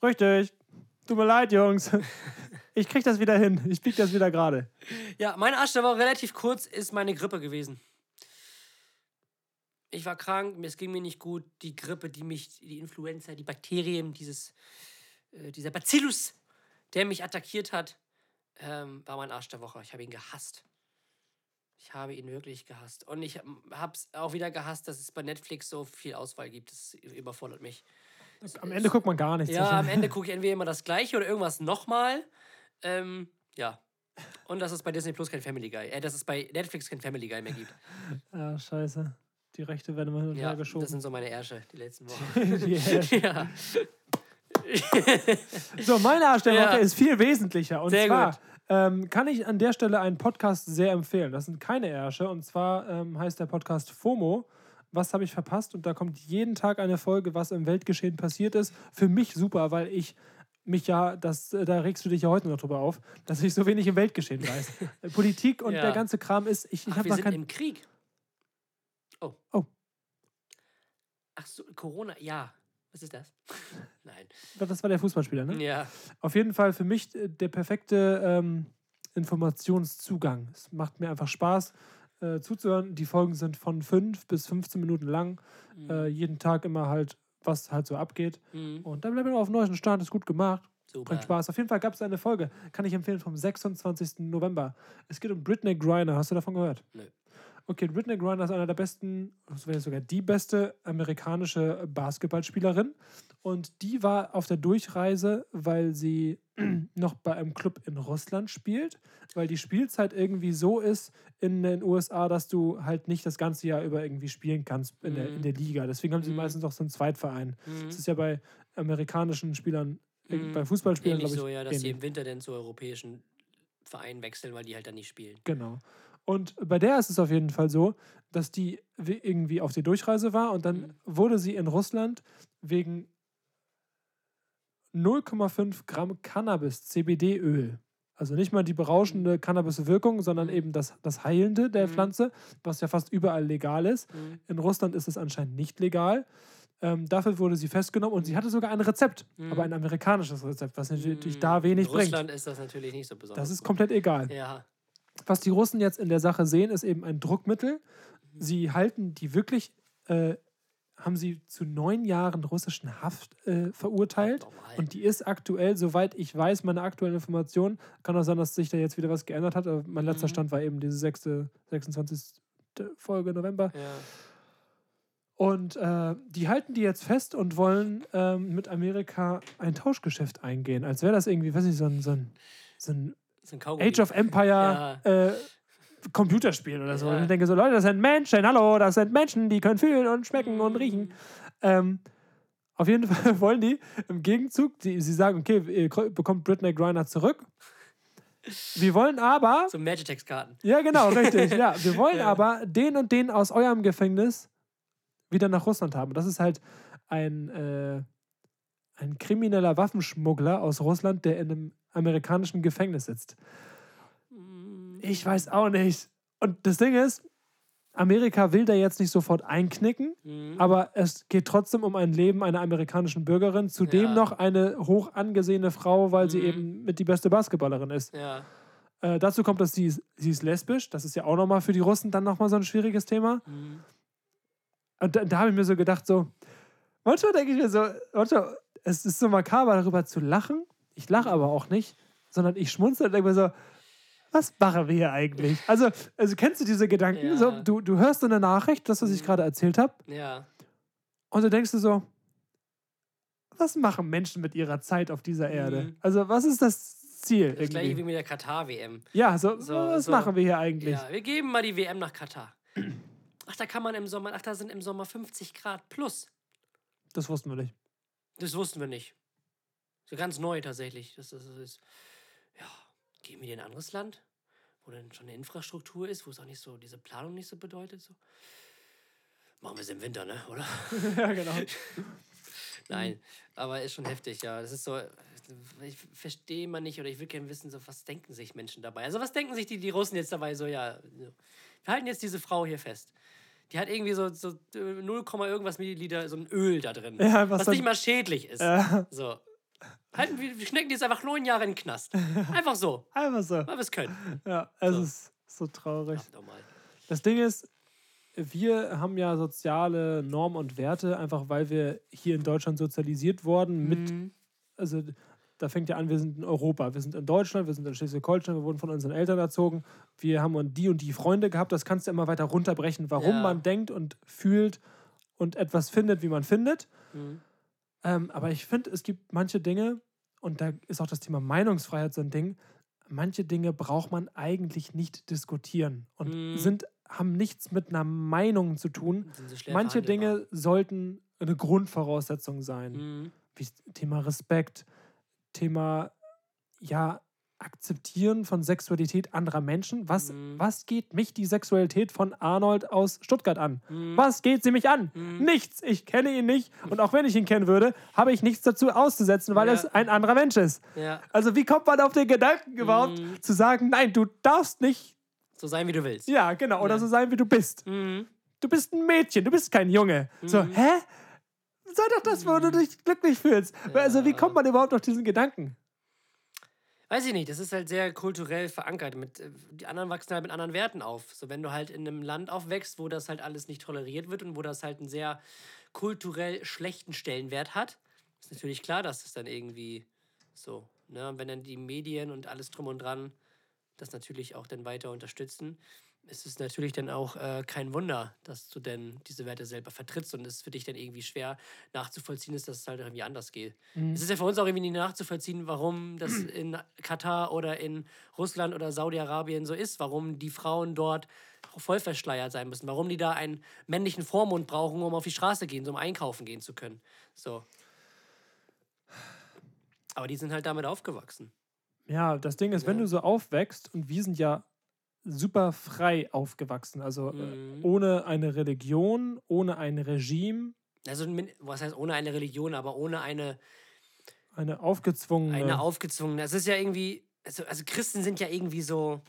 Richtig. Tut mir leid, Jungs. Ich krieg das wieder hin. Ich bieg das wieder gerade. Ja, mein Arsch der Woche relativ kurz ist meine Grippe gewesen. Ich war krank, es ging mir nicht gut. Die Grippe, die mich, die Influenza, die Bakterien, dieses, äh, dieser Bacillus, der mich attackiert hat, ähm, war mein Arsch der Woche. Ich habe ihn gehasst. Ich habe ihn wirklich gehasst. Und ich habe es auch wieder gehasst, dass es bei Netflix so viel Auswahl gibt. Das überfordert mich. Am Ende guckt man gar nichts. Ja, am (laughs) Ende gucke ich entweder immer das Gleiche oder irgendwas nochmal. Ähm, ja. Und dass es bei Disney Plus kein Family Guy, äh, dass es bei Netflix kein Family Guy mehr gibt. Ja, (laughs) scheiße. Die Rechte werden immer hin und Ja, her geschoben. das sind so meine Ärsche die letzten Wochen. (laughs) Die Ärsche. ja. So, meine Arsch der Ja. Woche ist viel wesentlicher. Und Sehr zwar ähm, kann ich an der Stelle einen Podcast sehr empfehlen. Das sind keine Ärsche. Und zwar ähm, heißt der Podcast FOMO. Was habe ich verpasst? Und da kommt jeden Tag eine Folge, was im Weltgeschehen passiert ist. Für mich super, weil ich mich ja, das, äh, da regst du dich ja heute noch drüber auf, dass ich so wenig im Weltgeschehen weiß. (laughs) Politik und Ja. der ganze Kram ist, ich, ich habe noch sind kein. im Krieg. Oh. Oh. Ach so, Corona, ja. Was ist das? (laughs) Nein. Das war der Fußballspieler, ne? Ja. Auf jeden Fall für mich äh, der perfekte ähm, Informationszugang. Es macht mir einfach Spaß äh, zuzuhören. Die Folgen sind von 5 bis 15 Minuten lang. Äh, jeden Tag immer halt, was halt so abgeht. Mhm. Und dann bleibt man auf dem neuesten Stand, ist gut gemacht. Super. Bringt Spaß. Auf jeden Fall gab es eine Folge, kann ich empfehlen, vom 26. November. Es geht um Britney Griner. Hast du davon gehört? Nö. Okay, Britney Griner ist einer der besten, wäre sogar die beste amerikanische Basketballspielerin. Und die war auf der Durchreise, weil sie (clears throat) noch bei einem Club in Russland spielt, weil die Spielzeit irgendwie so ist in den USA, dass du halt nicht das ganze Jahr über irgendwie spielen kannst in, der, in der Liga. Deswegen haben sie Mhm. meistens auch so einen Zweitverein. Mhm. Das ist ja bei amerikanischen Spielern, äh, Mhm. bei Fußballspielern, glaube ich. so, ja, dass sie ähnlich. im Winter dann zu europäischen Vereinen wechseln, weil die halt dann nicht spielen. Genau. Und bei der ist es auf jeden Fall so, dass die wi- irgendwie auf die Durchreise war und dann Mhm. wurde sie in Russland wegen 0,5 Gramm Cannabis, CBD-Öl. Also nicht mal die berauschende Cannabis-Wirkung, sondern Mhm. eben das, das Heilende der Mhm. Pflanze, was ja fast überall legal ist. Mhm. In Russland ist es anscheinend nicht legal. Ähm, dafür wurde sie festgenommen und sie hatte sogar ein Rezept, Mhm. aber ein amerikanisches Rezept, was natürlich Mhm. da wenig In bringt. Russland ist das natürlich nicht so besonders. Das ist komplett egal. Ja. Was die Russen jetzt in der Sache sehen, ist eben ein Druckmittel. Mhm. Sie halten die wirklich, äh, haben sie zu neun Jahren russischen Haft äh, verurteilt. Und die ist aktuell, soweit ich weiß, meine aktuelle Information, kann auch sein, dass sich da jetzt wieder was geändert hat. Aber mein letzter Mhm. Stand war eben diese 6., 26. Folge November. ja. Und äh, die halten die jetzt fest und wollen ähm, mit Amerika ein Tauschgeschäft eingehen. Als wäre das irgendwie, weiß ich, so ein, so ein, so ein ist ein. Age of Empire äh, Computerspiel oder so. Ja. Und ich denke so, Leute, das sind Menschen, hallo, das sind Menschen, die können fühlen und schmecken und riechen. Ähm, auf jeden (laughs) Fall wollen die im Gegenzug, die, sie sagen, okay, ihr bekommt Britney Griner zurück. Wir wollen aber, So Magitex-Karten. ja genau, richtig, ja, (laughs) wir wollen Ja. aber den und den aus eurem Gefängnis wieder nach Russland haben. Das ist halt ein, äh, ein krimineller Waffenschmuggler aus Russland, der in einem amerikanischen Gefängnis sitzt. Ich weiß auch nicht. Und das Ding ist, Amerika will da jetzt nicht sofort einknicken, Mhm. aber es geht trotzdem um ein Leben einer amerikanischen Bürgerin, zudem Ja. noch eine hoch angesehene Frau, weil sie Mhm. eben mit die beste Basketballerin ist. Ja. Äh, dazu kommt, dass sie, ist- sie ist lesbisch. Das ist ja auch nochmal für die Russen dann nochmal so ein schwieriges Thema. Mhm. Und da, da habe ich mir so gedacht, so, manchmal denke ich mir so, manchmal, es ist so makaber, darüber zu lachen. Ich lache aber auch nicht, sondern ich schmunzel und denke mir so, was machen wir hier eigentlich? Also, also kennst du diese Gedanken? Ja. So, du, du hörst eine Nachricht, das, was ich Mhm. gerade erzählt habe, Ja. und du denkst dir so, was machen Menschen mit ihrer Zeit auf dieser Erde? Mhm. Also, was ist das Ziel? Das gleiche wie Irgendwie? mit der Katar-WM. Ja, so, So- was so. machen wir hier eigentlich? Ja, wir geben mal die WM nach Katar. Ach, da kann man im Sommer, ach, da sind im Sommer 50 Grad plus. Das wussten wir nicht. Das wussten wir nicht. So ganz neu tatsächlich. Das, das, das ist, gehen wir in ein anderes Land, wo dann schon eine Infrastruktur ist, wo es auch nicht so, diese Planung nicht so bedeutet. So. Machen wir es im Winter, ne? Oder? (laughs) ja, genau. (laughs) Nein, aber ist schon heftig, ja. Das ist so, ich verstehe mal nicht oder ich will gerne wissen, so, was denken sich Menschen dabei? Also, was denken sich die, die Russen jetzt dabei? So, ja, wir halten jetzt diese Frau hier fest. Die hat irgendwie so, so äh, 0, irgendwas Milliliter, so ein Öl da drin. Ja, was was nicht mal schädlich ist. Ja. So. Halten wir, schnecken die jetzt einfach neun Jahre in den Knast. (laughs) Einfach so, Einfach so. weil wir es können. Ja, es So. ist so traurig. Das Ding ist, wir haben ja soziale Normen und Werte, einfach weil wir hier in Deutschland sozialisiert wurden mit, Mhm. also da fängt ja an, wir sind in Europa, wir sind in Deutschland, wir sind in Schleswig-Holstein, wir wurden von unseren Eltern erzogen, wir haben und die und die Freunde gehabt, das kannst du immer weiter runterbrechen, warum Ja. man denkt und fühlt und etwas findet, wie man findet. Mhm. Ähm, aber ich finde, es gibt manche Dinge, und da ist auch das Thema Meinungsfreiheit so ein Ding, manche Dinge braucht man eigentlich nicht diskutieren und Mhm. sind, haben nichts mit einer Meinung zu tun. Manche. Dinge sollten eine Grundvoraussetzung sein. Mhm. Wie Thema Respekt, Thema ja, Akzeptieren von Sexualität anderer Menschen. Was, Mhm. was geht mich die Sexualität von Arnold aus Stuttgart an? Mhm. Was geht sie mich an? Mhm. Nichts. Ich kenne ihn nicht. Und auch wenn ich ihn kennen würde, habe ich nichts dazu auszusetzen, weil Ja. es ein anderer Mensch ist. Ja, Also wie kommt man auf den Gedanken überhaupt Mhm. zu sagen, nein, du darfst nicht, so sein, wie du willst. ja, genau, oder Ja. so sein, wie du bist. Mhm. Du bist ein Mädchen, du bist kein Junge. So, Mhm. hä? Sei doch das, wo du dich glücklich fühlst. Also wie kommt man überhaupt auf diesen Gedanken? Weiß ich nicht, das ist halt sehr kulturell verankert. Mit, äh, die anderen wachsen halt mit anderen Werten auf. So, wenn du halt in einem Land aufwächst, wo das halt alles nicht toleriert wird und wo das halt einen sehr kulturell schlechten Stellenwert hat, ist natürlich klar, dass es dann irgendwie so, ne, wenn dann die Medien und alles drum und dran das natürlich auch dann weiter unterstützen, ist es natürlich dann auch äh, kein Wunder, dass du denn diese Werte selber vertrittst und es für dich dann irgendwie schwer nachzuvollziehen ist, dass es halt irgendwie anders geht. Es ist ja für uns auch irgendwie nicht nachzuvollziehen, warum das (clears throat) in Katar oder in Russland oder Saudi-Arabien so ist, warum die Frauen dort voll verschleiert sein müssen, warum die da einen männlichen Vormund brauchen, um auf die Straße gehen, so um einkaufen gehen zu können. So. Aber die sind halt damit aufgewachsen. Ja, das Ding ist, wenn Ja. du so aufwächst, und wir sind ja super frei aufgewachsen, also äh, Mhm. ohne eine Religion, ohne ein Regime, Also, was heißt ohne eine Religion, aber ohne eine, eine aufgezwungene. eine aufgezwungene. Es ist ja irgendwie, also, also Christen sind ja irgendwie so.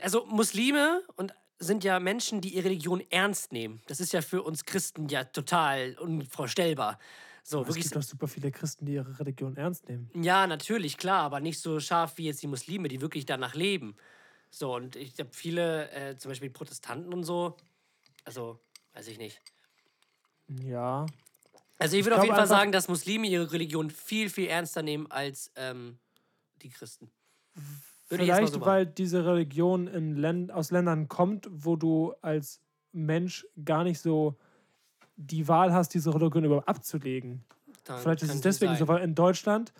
Also Muslime und sind ja Menschen, die ihre Religion ernst nehmen. Das ist ja für uns Christen ja total unvorstellbar. So, es wirklich. gibt doch super viele Christen, die ihre Religion ernst nehmen. Ja, natürlich, klar, aber nicht so scharf wie jetzt die Muslime, die wirklich danach leben. So, und ich habe viele, äh, zum Beispiel Protestanten und so. Also, weiß ich nicht. Ja. Also ich würde auf jeden Fall sagen, dass Muslime ihre Religion viel, viel ernster nehmen als ähm, die Christen. Würde Vielleicht, so weil diese Religion in Län aus Ländern kommt, wo du als Mensch gar nicht so die Wahl hast, diese Religion überhaupt abzulegen. Dann Vielleicht ist es deswegen sein. so, weil in Deutschland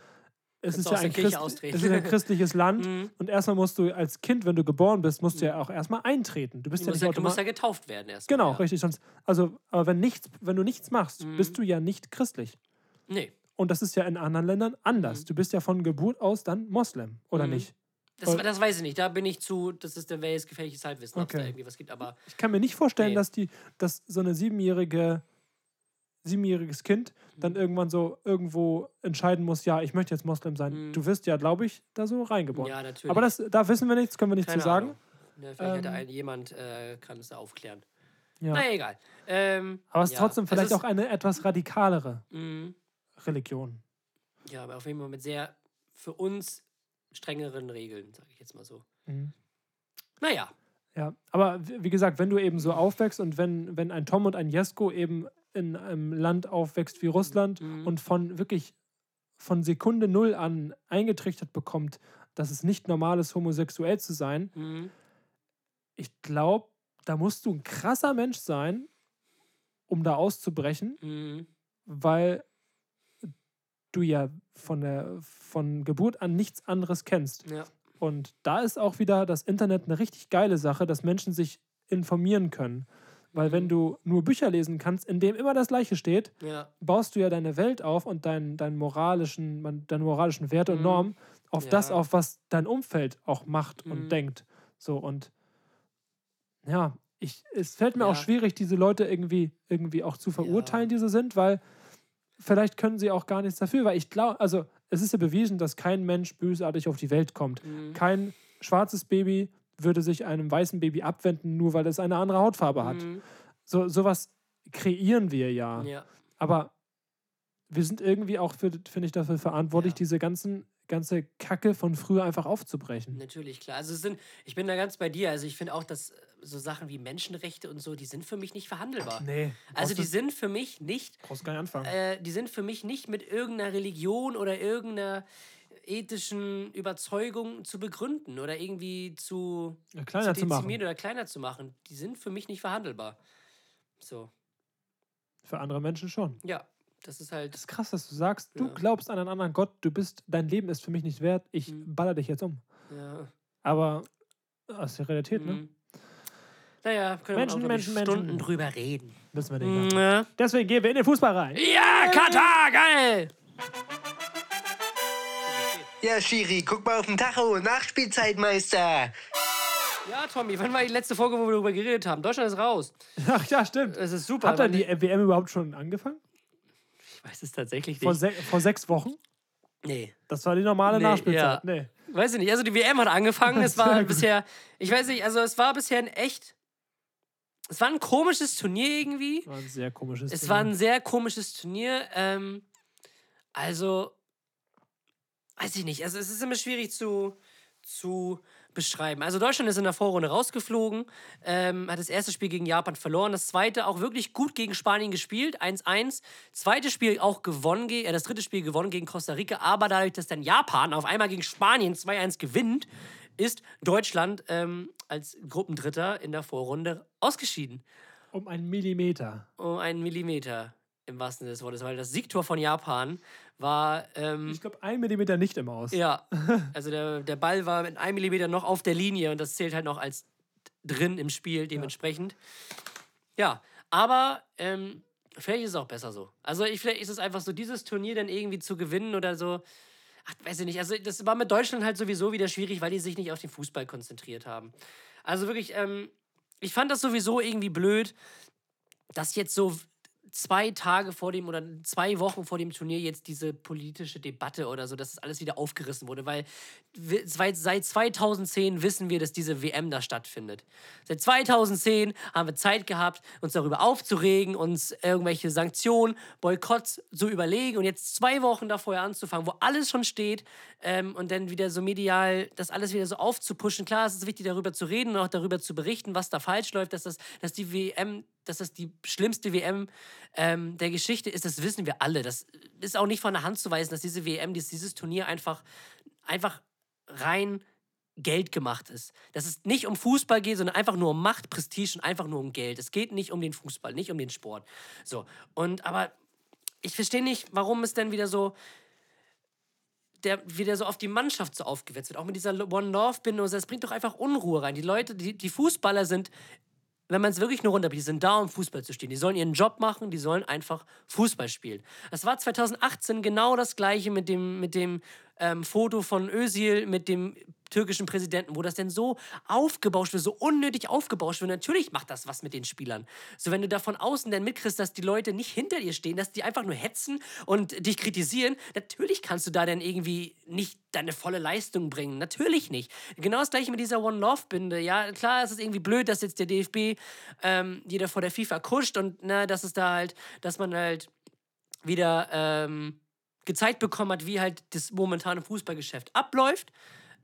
es ist ja ein, Christ, es ist ein christliches Land Mhm. und erstmal musst du als Kind, wenn du geboren bist, musst du ja auch erstmal eintreten. Du bist Du ja musst nicht ja, du musst ja getauft werden erst. Genau, ja. richtig. Sonst, also, aber wenn, nichts, wenn du nichts machst, Mhm. bist du ja nicht christlich. Nee, Und das ist ja in anderen Ländern anders. Mhm. Du bist ja von Geburt aus dann Moslem, oder Mhm. nicht? Das, das weiß ich nicht. Da bin ich zu, das ist der jetzt gefährliches Halbwissen, ob es da irgendwie was gibt. Aber Ich kann mir nicht vorstellen, Nee. dass die, dass so eine siebenjährige, siebenjähriges Kind dann Mhm. irgendwann so irgendwo entscheiden muss, ja, ich möchte jetzt Moslem sein. Mhm. Du wirst ja, glaube ich, da so reingeboren. ja, natürlich. Aber das, da wissen wir nichts, können wir nichts Keine zu sagen. Ahnung. Ja, vielleicht hätte Ähm, ein, jemand, äh, kann es da aufklären. Ja. Na egal. Ähm, Aber es ist ja, trotzdem vielleicht ist, auch eine etwas radikalere mh, Religion. Ja, aber auf jeden Fall mit sehr für uns strengeren Regeln, sage ich jetzt mal so. Mhm. Naja, Ja, aber wie gesagt, wenn du eben so aufwächst und wenn, wenn ein Tom und ein Jesko eben in einem Land aufwächst wie Russland Mhm. und von wirklich von Sekunde null an eingetrichtert bekommt, dass es nicht normal ist, homosexuell zu sein, mhm. ich glaube, da musst du ein krasser Mensch sein, um da auszubrechen, Mhm. weil du ja von, der, von Geburt an nichts anderes kennst. ja. Und da ist auch wieder das Internet eine richtig geile Sache, dass Menschen sich informieren können. Weil wenn Mhm. du nur Bücher lesen kannst, in dem immer das Gleiche steht, ja, baust du ja deine Welt auf und deinen dein moralischen, deine moralischen Werte und Mhm. Normen auf das Ja. auf, was dein Umfeld auch macht Mhm. und denkt. So und ja, ich, es fällt mir Ja. auch schwierig, diese Leute irgendwie, irgendwie auch zu verurteilen, die so sind, weil vielleicht können sie auch gar nichts dafür, weil ich glaube, also es ist ja bewiesen, dass kein Mensch bösartig auf die Welt kommt. Mhm. Kein schwarzes Baby würde sich einem weißen Baby abwenden, nur weil es eine andere Hautfarbe hat. Mhm. So sowas kreieren wir ja. Ja. Aber wir sind irgendwie auch, für, finde ich, dafür verantwortlich, Ja. diese ganzen, ganze Kacke von früher einfach aufzubrechen. Natürlich, klar. Also sind, ich bin da ganz bei dir. Also ich finde auch, dass so Sachen wie Menschenrechte und so, die sind für mich nicht verhandelbar. Nee. Also die sind für mich nicht, brauchst gar nicht anfangen. äh, die sind für mich nicht mit irgendeiner Religion oder irgendeiner ethischen Überzeugung zu begründen oder irgendwie zu, Ja, kleiner zu machen. dezimieren oder kleiner zu machen. Die sind für mich nicht verhandelbar. So, Für andere Menschen schon. ja, das ist halt. Das ist krass, dass du sagst, du Ja. glaubst an einen anderen Gott, du bist, dein Leben ist für mich nicht wert, ich Mhm. baller dich jetzt um. Ja. Aber das ist die Realität, ne? Mhm. Naja, können Menschen, wir ich, Menschen, Stunden Menschen. drüber reden. Wissen wir nicht. mehr. Ja, Deswegen gehen wir in den Fußball rein. ja Katar, geil! Ja, Schiri, guck mal auf den Tacho. Nachspielzeit, Meister. Ja, Tommy, wann war die letzte Folge, wo wir darüber geredet haben? Deutschland ist raus. (laughs) Ach ja, stimmt. Es ist super. Hat dann die WM überhaupt schon angefangen? ich weiß es tatsächlich Vor, nicht. se vor sechs Wochen? Nee, Das war die normale Nee, Nachspielzeit. ja. Nee. weiß ich nicht. Also die WM hat angefangen. (laughs) Es war bisher, ich weiß nicht, also es war bisher ein echt, es war ein komisches Turnier irgendwie. War ein sehr komisches Es Turnier. war ein sehr komisches Turnier. Ähm, also, weiß ich nicht. Also, es ist immer schwierig zu, zu beschreiben. Also, Deutschland ist in der Vorrunde rausgeflogen, ähm, hat das erste Spiel gegen Japan verloren, das zweite auch wirklich gut gegen Spanien gespielt, 1-1. Zweites Spiel auch gewonnen, ge- äh, das dritte Spiel gewonnen gegen Costa Rica, aber dadurch, dass dann Japan auf einmal gegen Spanien 2-1 gewinnt, ist Deutschland ähm, als Gruppendritter in der Vorrunde ausgeschieden um einen Millimeter. um einen Millimeter im wahrsten Sinne des Wortes, weil das Siegtor von Japan war, ähm, Ich glaube, ein Millimeter nicht im Aus. ja, (laughs) also der, der Ball war mit einem Millimeter noch auf der Linie und das zählt halt noch als drin im Spiel dementsprechend. Ja, aber ähm, vielleicht ist es auch besser so. Also ich, vielleicht ist es einfach so, dieses Turnier dann irgendwie zu gewinnen oder so. Ach, weiß ich nicht. Also das war mit Deutschland halt sowieso wieder schwierig, weil die sich nicht auf den Fußball konzentriert haben. Also wirklich, ähm, ich fand das sowieso irgendwie blöd, dass jetzt so zwei Tage vor dem oder zwei Wochen vor dem Turnier jetzt diese politische Debatte oder so, dass das alles wieder aufgerissen wurde, weil seit 2010 wissen wir, dass diese WM da stattfindet. Seit 2010 haben wir Zeit gehabt, uns darüber aufzuregen, uns irgendwelche Sanktionen, Boykotts zu überlegen und jetzt zwei Wochen davor anzufangen, wo alles schon steht ähm, und dann wieder so medial das alles wieder so aufzupuschen. Klar, es ist wichtig, darüber zu reden und auch darüber zu berichten, was da falsch läuft, dass, das, dass die WM, dass das die schlimmste WM ähm, der Geschichte ist, das wissen wir alle. Das ist auch nicht von der Hand zu weisen, dass diese WM, dass dieses Turnier einfach, einfach rein Geld gemacht ist. Dass es nicht um Fußball geht, sondern einfach nur um Macht, Prestige und einfach nur um Geld. Es geht nicht um den Fußball, nicht um den Sport. So. Und aber ich verstehe nicht, warum es denn wieder so der wieder so auf die Mannschaft so aufgewetzt wird. Auch mit dieser One-Love-Bindung. Das bringt doch einfach Unruhe rein. Die Leute, die, die Fußballer sind, wenn man es wirklich nur runterbricht, die sind da, um Fußball zu spielen. Die sollen ihren Job machen, die sollen einfach Fußball spielen. Das war 2018 genau das gleiche mit dem, mit dem ähm, Foto von Özil mit dem türkischen Präsidenten, wo das denn so aufgebauscht wird, so unnötig aufgebauscht wird. Natürlich macht das was mit den Spielern. So, wenn du da von außen dann mitkriegst, dass die Leute nicht hinter dir stehen, dass die einfach nur hetzen und dich kritisieren, natürlich kannst du da dann irgendwie nicht deine volle Leistung bringen. Natürlich nicht. Genau das gleiche mit dieser One-Love-Binde. Ja, klar, es ist irgendwie blöd, dass jetzt der DFB ähm, jeder vor der FIFA kuscht und na, dass es da halt, dass man halt wieder ähm, gezeigt bekommen hat, wie halt das momentane Fußballgeschäft abläuft.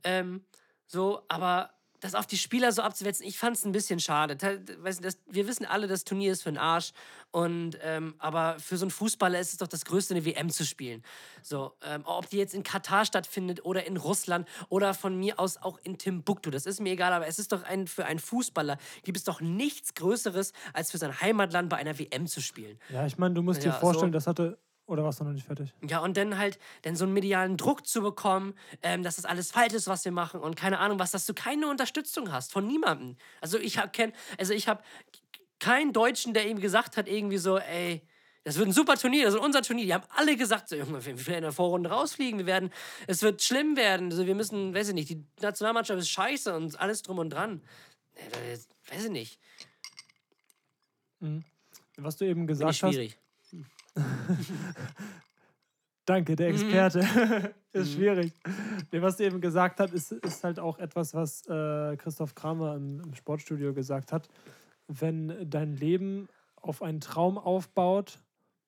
Ähm, so, aber das auf die Spieler so abzuwetzen, ich fand es ein bisschen schade. Weißt das, wir wissen alle, das Turnier ist für den Arsch. Und, ähm, aber für so einen Fußballer ist es doch das Größte, eine WM zu spielen. So, ähm, ob die jetzt in Katar stattfindet oder in Russland oder von mir aus auch in Timbuktu, das ist mir egal, aber es ist doch ein, für einen Fußballer gibt es doch nichts Größeres, als für sein Heimatland bei einer WM zu spielen. Ja, ich meine, du musst Ja, dir vorstellen, so. das hatte. Oder warst du noch nicht fertig? Ja, und dann halt dann so einen medialen Druck zu bekommen, ähm, dass das alles falsch ist, was wir machen und keine Ahnung was, dass du keine Unterstützung hast von niemandem. Also ich habe kenn, also ich habe keinen Deutschen, der ihm gesagt hat irgendwie so, ey, das wird ein super Turnier, das wird unser Turnier. Die haben alle gesagt, so, Junge, wir werden in der Vorrunde rausfliegen, wir werden, es wird schlimm werden. Also wir müssen, weiß ich nicht, die Nationalmannschaft ist scheiße und alles drum und dran. Äh, Weiß ich nicht. Was du eben gesagt hast. (laughs) Danke, der Experte. (laughs) ist Mhm. schwierig. Nee, was du eben gesagt hast, ist, ist halt auch etwas, was äh, Christoph Kramer im, im Sportstudio gesagt hat. Wenn dein Leben auf einen Traum aufbaut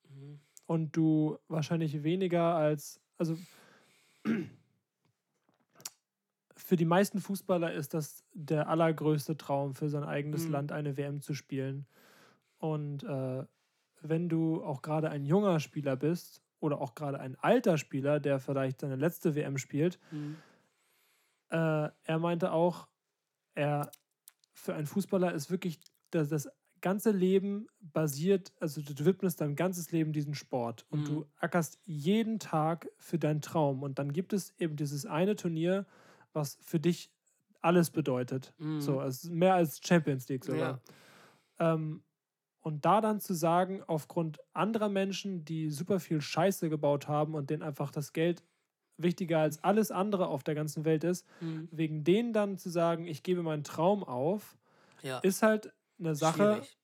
Mhm. und du wahrscheinlich weniger als, also (clears throat) für die meisten Fußballer ist das der allergrößte Traum, für sein eigenes Mhm. Land eine WM zu spielen. Und äh, wenn du auch gerade ein junger Spieler bist oder auch gerade ein alter Spieler, der vielleicht seine letzte WM spielt, Mhm. äh, er meinte auch, er für einen Fußballer ist wirklich das, das ganze Leben basiert, also du widmest dein ganzes Leben diesem Sport und Mhm. du ackerst jeden Tag für deinen Traum. Und dann gibt es eben dieses eine Turnier, was für dich alles bedeutet. Mhm. So, ist mehr als Champions League sogar. Ähm, und da dann zu sagen, aufgrund anderer Menschen, die super viel Scheiße gebaut haben und denen einfach das Geld wichtiger als alles andere auf der ganzen Welt ist, Mhm. wegen denen dann zu sagen, ich gebe meinen Traum auf, Ja. ist halt eine Sache, schwierig.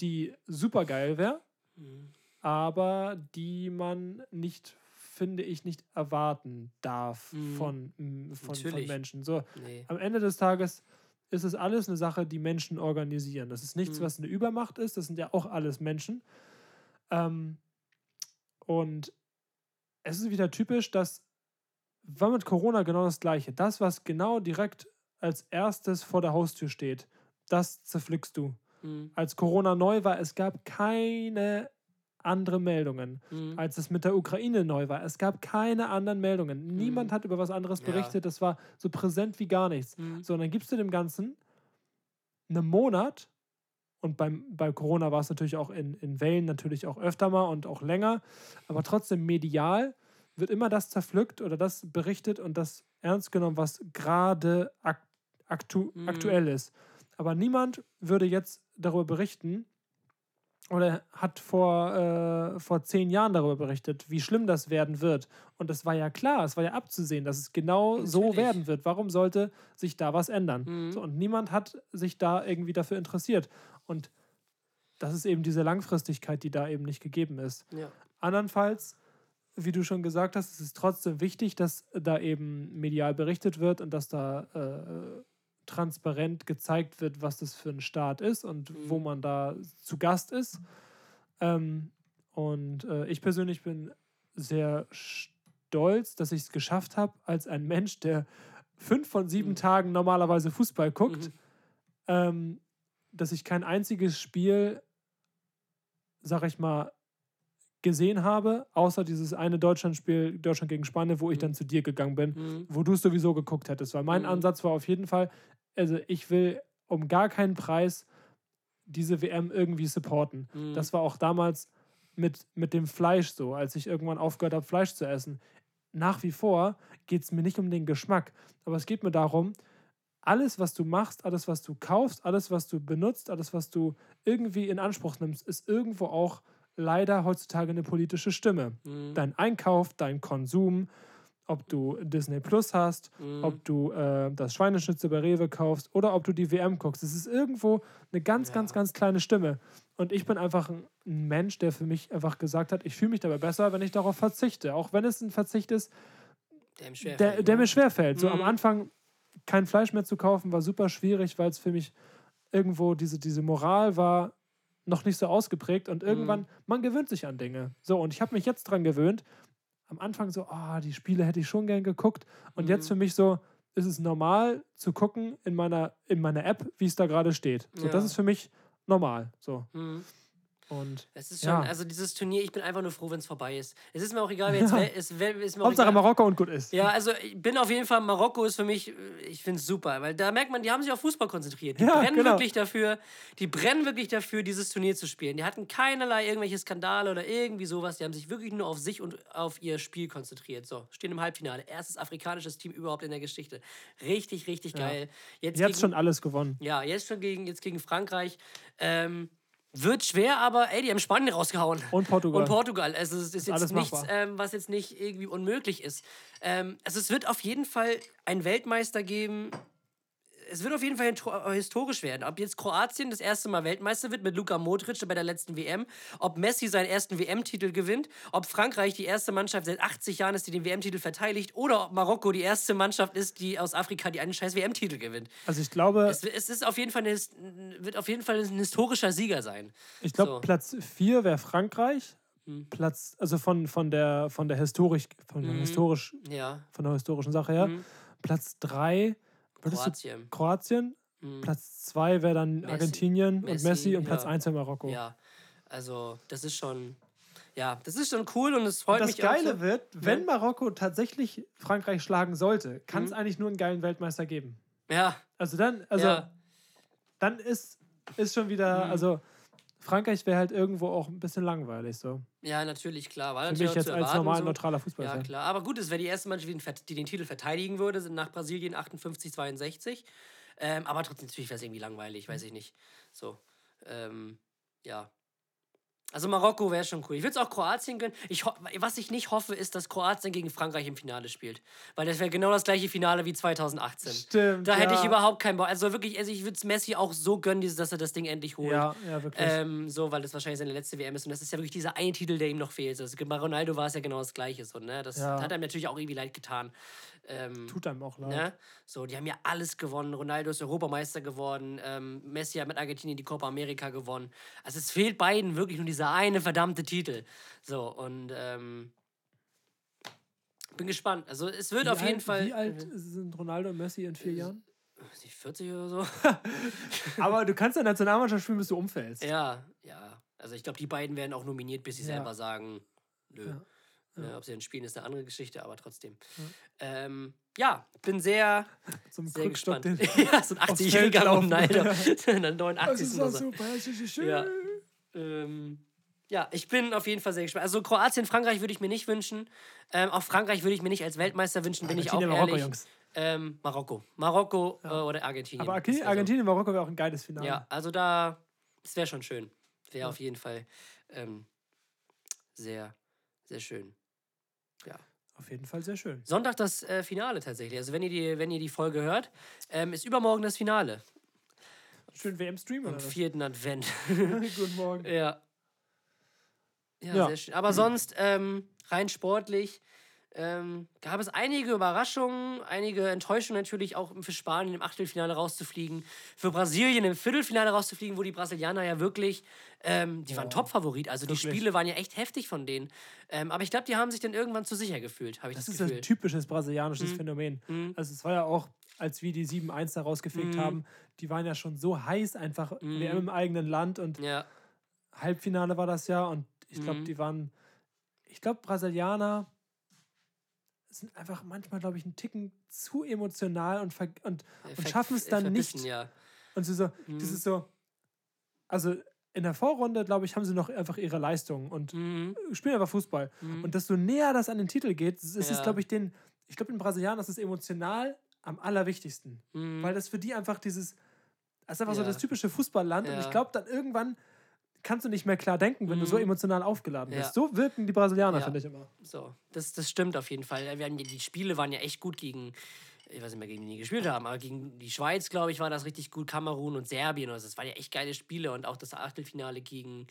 die super geil wäre, Mhm. aber die man nicht, finde ich, nicht erwarten darf Mhm. von, von, von. Menschen. So, Nee. am Ende des Tages ist es alles eine Sache, die Menschen organisieren. Das ist nichts, Mhm. was eine Übermacht ist. Das sind ja auch alles Menschen. Ähm, und es ist wieder typisch, dass war mit Corona genau das Gleiche. Das, was genau direkt als erstes vor der Haustür steht, das zerpflückst du. Mhm. Als Corona neu war, es gab keine andere Meldungen. Mhm. Als es mit der Ukraine neu war, es gab keine anderen Meldungen. Niemand Mhm. hat über was anderes Ja. berichtet. Das war so präsent wie gar nichts. Mhm. So, und dann gibst du dem Ganzen einen Monat. Und beim, bei Corona war es natürlich auch in, in Wellen natürlich auch öfter mal und auch länger. Aber trotzdem medial wird immer das zerpflückt oder das berichtet und das ernst genommen, was gerade ak aktu Mhm. aktuell ist. Aber niemand würde jetzt darüber berichten oder hat vor, äh, vor zehn Jahren darüber berichtet, wie schlimm das werden wird. Und das war ja klar, es war ja abzusehen, dass es genau so Natürlich. werden wird. Warum sollte sich da was ändern? Mhm. So, und niemand hat sich da irgendwie dafür interessiert. Und das ist eben diese Langfristigkeit, die da eben nicht gegeben ist. Ja. Andernfalls, wie du schon gesagt hast, es ist trotzdem wichtig, dass da eben medial berichtet wird und dass da äh, transparent gezeigt wird, was das für ein Staat ist und Mhm. wo man da zu Gast ist. Ähm, und äh, ich persönlich bin sehr stolz, dass ich es geschafft habe, als ein Mensch, der fünf von sieben Mhm. Tagen normalerweise Fußball guckt, Mhm. ähm, dass ich kein einziges Spiel, sag ich mal, gesehen habe, außer dieses eine Deutschlandspiel, Deutschland gegen Spanien, wo ich Mhm. dann zu dir gegangen bin, Mhm. wo du es sowieso geguckt hättest. Weil mein Mhm. Ansatz war auf jeden Fall, also ich will um gar keinen Preis diese WM irgendwie supporten. Mhm. Das war auch damals mit, mit dem Fleisch so, als ich irgendwann aufgehört habe, Fleisch zu essen. Nach wie vor geht es mir nicht um den Geschmack, aber es geht mir darum, alles, was du machst, alles, was du kaufst, alles, was du benutzt, alles, was du irgendwie in Anspruch nimmst, ist irgendwo auch leider heutzutage eine politische Stimme. Mhm. Dein Einkauf, dein Konsum, ob du Disney Plus hast, Mhm. ob du äh, das Schweineschnitzel bei Rewe kaufst oder ob du die WM guckst. Es ist irgendwo eine ganz, Ja. ganz, ganz kleine Stimme. Und ich bin einfach ein Mensch, der für mich einfach gesagt hat, ich fühle mich dabei besser, wenn ich darauf verzichte. Auch wenn es ein Verzicht ist, Der, der, der ne? mir schwerfällt. So am Mhm. Anfang kein Fleisch mehr zu kaufen, war super schwierig, weil es für mich irgendwo diese, diese Moral war noch nicht so ausgeprägt und irgendwann, Mhm. man gewöhnt sich an Dinge. So, und ich habe mich jetzt dran gewöhnt. Am Anfang so, ah, die Spiele hätte ich schon gern geguckt. Und jetzt Mhm. für mich so, ist es normal zu gucken in meiner, in meiner App, wie es da gerade steht. So, das Ja. ist für mich normal. So. Mhm. Und Es ist schon, Ja. also dieses Turnier, ich bin einfach nur froh, wenn es vorbei ist. Es ist mir auch egal, wer jetzt, wer- es wer- ist mir Hauptsache egal. Marokko und gut ist. Ja, also ich bin auf jeden Fall, Marokko ist für mich, äh, ich finde es super, weil da merkt man, die haben sich auf Fußball konzentriert. Die Ja, brennen genau. wirklich dafür, die brennen wirklich dafür, dieses Turnier zu spielen. Die hatten keinerlei irgendwelche Skandale oder irgendwie sowas. Die haben sich wirklich nur auf sich und auf ihr Spiel konzentriert. So, stehen im Halbfinale. Erstes afrikanisches Team überhaupt in der Geschichte. Richtig, richtig geil. Jetzt, Jetzt gegen- schon alles gewonnen. ja, jetzt schon gegen, jetzt gegen Frankreich. Ähm, wird schwer, aber ey, die haben Spanien rausgehauen. Und Portugal. Und Portugal. Also es ist jetzt alles nichts, ähm, was jetzt nicht irgendwie unmöglich ist. Ähm, also es wird auf jeden Fall einen Weltmeister geben, es wird auf jeden Fall hinto- historisch werden. Ob jetzt Kroatien das erste Mal Weltmeister wird mit Luka Modric bei der letzten WM, ob Messi seinen ersten WM-Titel gewinnt, ob Frankreich die erste Mannschaft seit 80 Jahren ist, die den WM-Titel verteidigt, oder ob Marokko die erste Mannschaft ist, die aus Afrika die einen scheiß WM-Titel gewinnt. Also ich glaube, Es, es ist auf jeden Fall eine, wird auf jeden Fall ein historischer Sieger sein. ich glaube so. Hm. Platz 4 wäre Frankreich. Platz, also von, von der von der historisch, von Mhm. historisch, Ja, von der historischen Sache her. Platz 3 Kroatien. Kroatien. Mhm. Platz 2 wäre dann Messi. Argentinien und Messi, Messi und Platz ja. 1 wäre Marokko. Ja, also das ist schon, ja, das ist schon cool und es freut Das mich Geile auch. so. wird, wenn Ja. Marokko tatsächlich Frankreich schlagen sollte, kann es Mhm. eigentlich nur einen geilen Weltmeister geben. Ja, Also dann, also ja, dann ist, ist schon wieder, Mhm. also Frankreich wäre halt irgendwo auch ein bisschen langweilig so. ja, natürlich, klar. War Für natürlich mich jetzt zu als erwarten normal so. neutraler Fußball. Ja, klar. Aber gut, es wäre die erste Mannschaft, die den, Vert- die den Titel verteidigen würde, sind nach Brasilien 58, 62. Ähm, aber trotzdem, natürlich wäre es irgendwie langweilig, weiß ich nicht. So, ähm, ja. Also Marokko wäre schon cool. Ich würde es auch Kroatien gönnen. Ich was ich nicht hoffe, ist, dass Kroatien gegen Frankreich im Finale spielt. Weil das wäre genau das gleiche Finale wie 2018. Stimmt. Da hätte ich überhaupt keinen Bock. Also wirklich, also ich würde es Messi auch so gönnen, dass er das Ding endlich holt. Ja, ja, wirklich. Ähm, so, weil das wahrscheinlich seine letzte WM ist. Und das ist ja wirklich dieser eine Titel, der ihm noch fehlt. Also, bei Ronaldo war es ja genau das Gleiche. So, ne? Das Ja. hat einem natürlich auch irgendwie leid getan. Ähm, Tut einem auch leid. ne? So, die haben ja alles gewonnen. Ronaldo ist Europameister geworden. Ähm, Messi hat mit Argentinien die Copa America gewonnen. Also es fehlt beiden wirklich nur dieser eine verdammte Titel. So, und ähm, bin gespannt. Also es wird Wie auf jeden alt, Fall. Wie alt sind Ronaldo und Messi in vier Jahren? Weiß nicht, 40 oder so? (laughs) Aber du kannst ja Nationalmannschaft spielen, bis du umfällst. Ja, ja. Also ich glaube, die beiden werden auch nominiert, bis sie Ja. selber sagen, nö. Ja. Ne, ob sie dann spielen, ist eine andere Geschichte, aber trotzdem. Ähm, ja, bin sehr, Zum sehr Krückstock gespannt. (laughs) ja, so ein aufs 80-jähriger Feld laufen. Ronaldo. (laughs) In der Das 89. ist so. super, das ist schön. Ja. Ähm, ja, ich bin auf jeden Fall sehr gespannt. Also Kroatien, Frankreich würde ich mir nicht wünschen. Ähm, auch Frankreich würde ich mir nicht als Weltmeister wünschen, bin ich auch Argentinien, Marokko, ehrlich. Jungs. Ähm, Marokko. Marokko äh, oder Argentinien. Aber Argentinien, so. Argentinien Marokko wäre auch ein geiles Finale. Ja, also da, das wäre schon schön. Wäre auf jeden Fall ähm, sehr, sehr schön. Auf jeden Fall sehr schön. Sonntag das äh, Finale tatsächlich. Also wenn ihr die, wenn ihr die Folge hört, ähm, ist übermorgen das Finale. Schön WM-Stream Am oder was? vierten Advent. (laughs) Guten Morgen. ja. ja. Ja. sehr schön. Aber sonst, ähm, rein sportlich, ähm, gab es einige Überraschungen, einige Enttäuschungen natürlich auch für Spanien im Achtelfinale rauszufliegen, für Brasilien im Viertelfinale rauszufliegen, wo die Brasilianer ja wirklich, ähm, die waren Top-Favorit. Also die Wirklich. Spiele waren ja echt heftig von denen. Ähm, aber ich glaube, die haben sich dann irgendwann zu sicher gefühlt, habe ich das, Das ist Gefühl. ein typisches brasilianisches Mhm. Phänomen. Mhm. Also es war ja auch, als wir die 7-1 da rausgefegt Mhm. haben, die waren ja schon so heiß einfach Mhm. WM im eigenen Land und ja. Halbfinale war das ja und ich glaube, Mhm. die waren, ich glaube, Brasilianer sind einfach manchmal, glaube ich, einen Ticken zu emotional und, und, und schaffen es dann nicht. Ja. Und sie so, Mhm. das ist so, also in der Vorrunde, glaube ich, haben sie noch einfach ihre Leistung und Mhm. spielen einfach Fußball. Mhm. Und desto näher das an den Titel geht, es ist, Ja. glaube ich, den, ich glaube, in Brasilianern ist es emotional am allerwichtigsten. Mhm. Weil das für die einfach dieses, das ist einfach so Ja. das typische Fußballland. Und ich glaube, dann irgendwann kannst du nicht mehr klar denken, wenn du so Mhm. emotional aufgeladen Ja. bist. So wirken die Brasilianer, Ja. finde ich immer. So, das, das stimmt auf jeden Fall. Wir haben, ja- die Spiele waren ja echt gut gegen, ich weiß nicht mehr, gegen die die gespielt haben, aber gegen die Schweiz, glaube ich, war das richtig gut. Kamerun und Serbien. Also, das waren ja echt geile Spiele. Und auch das Achtelfinale gegen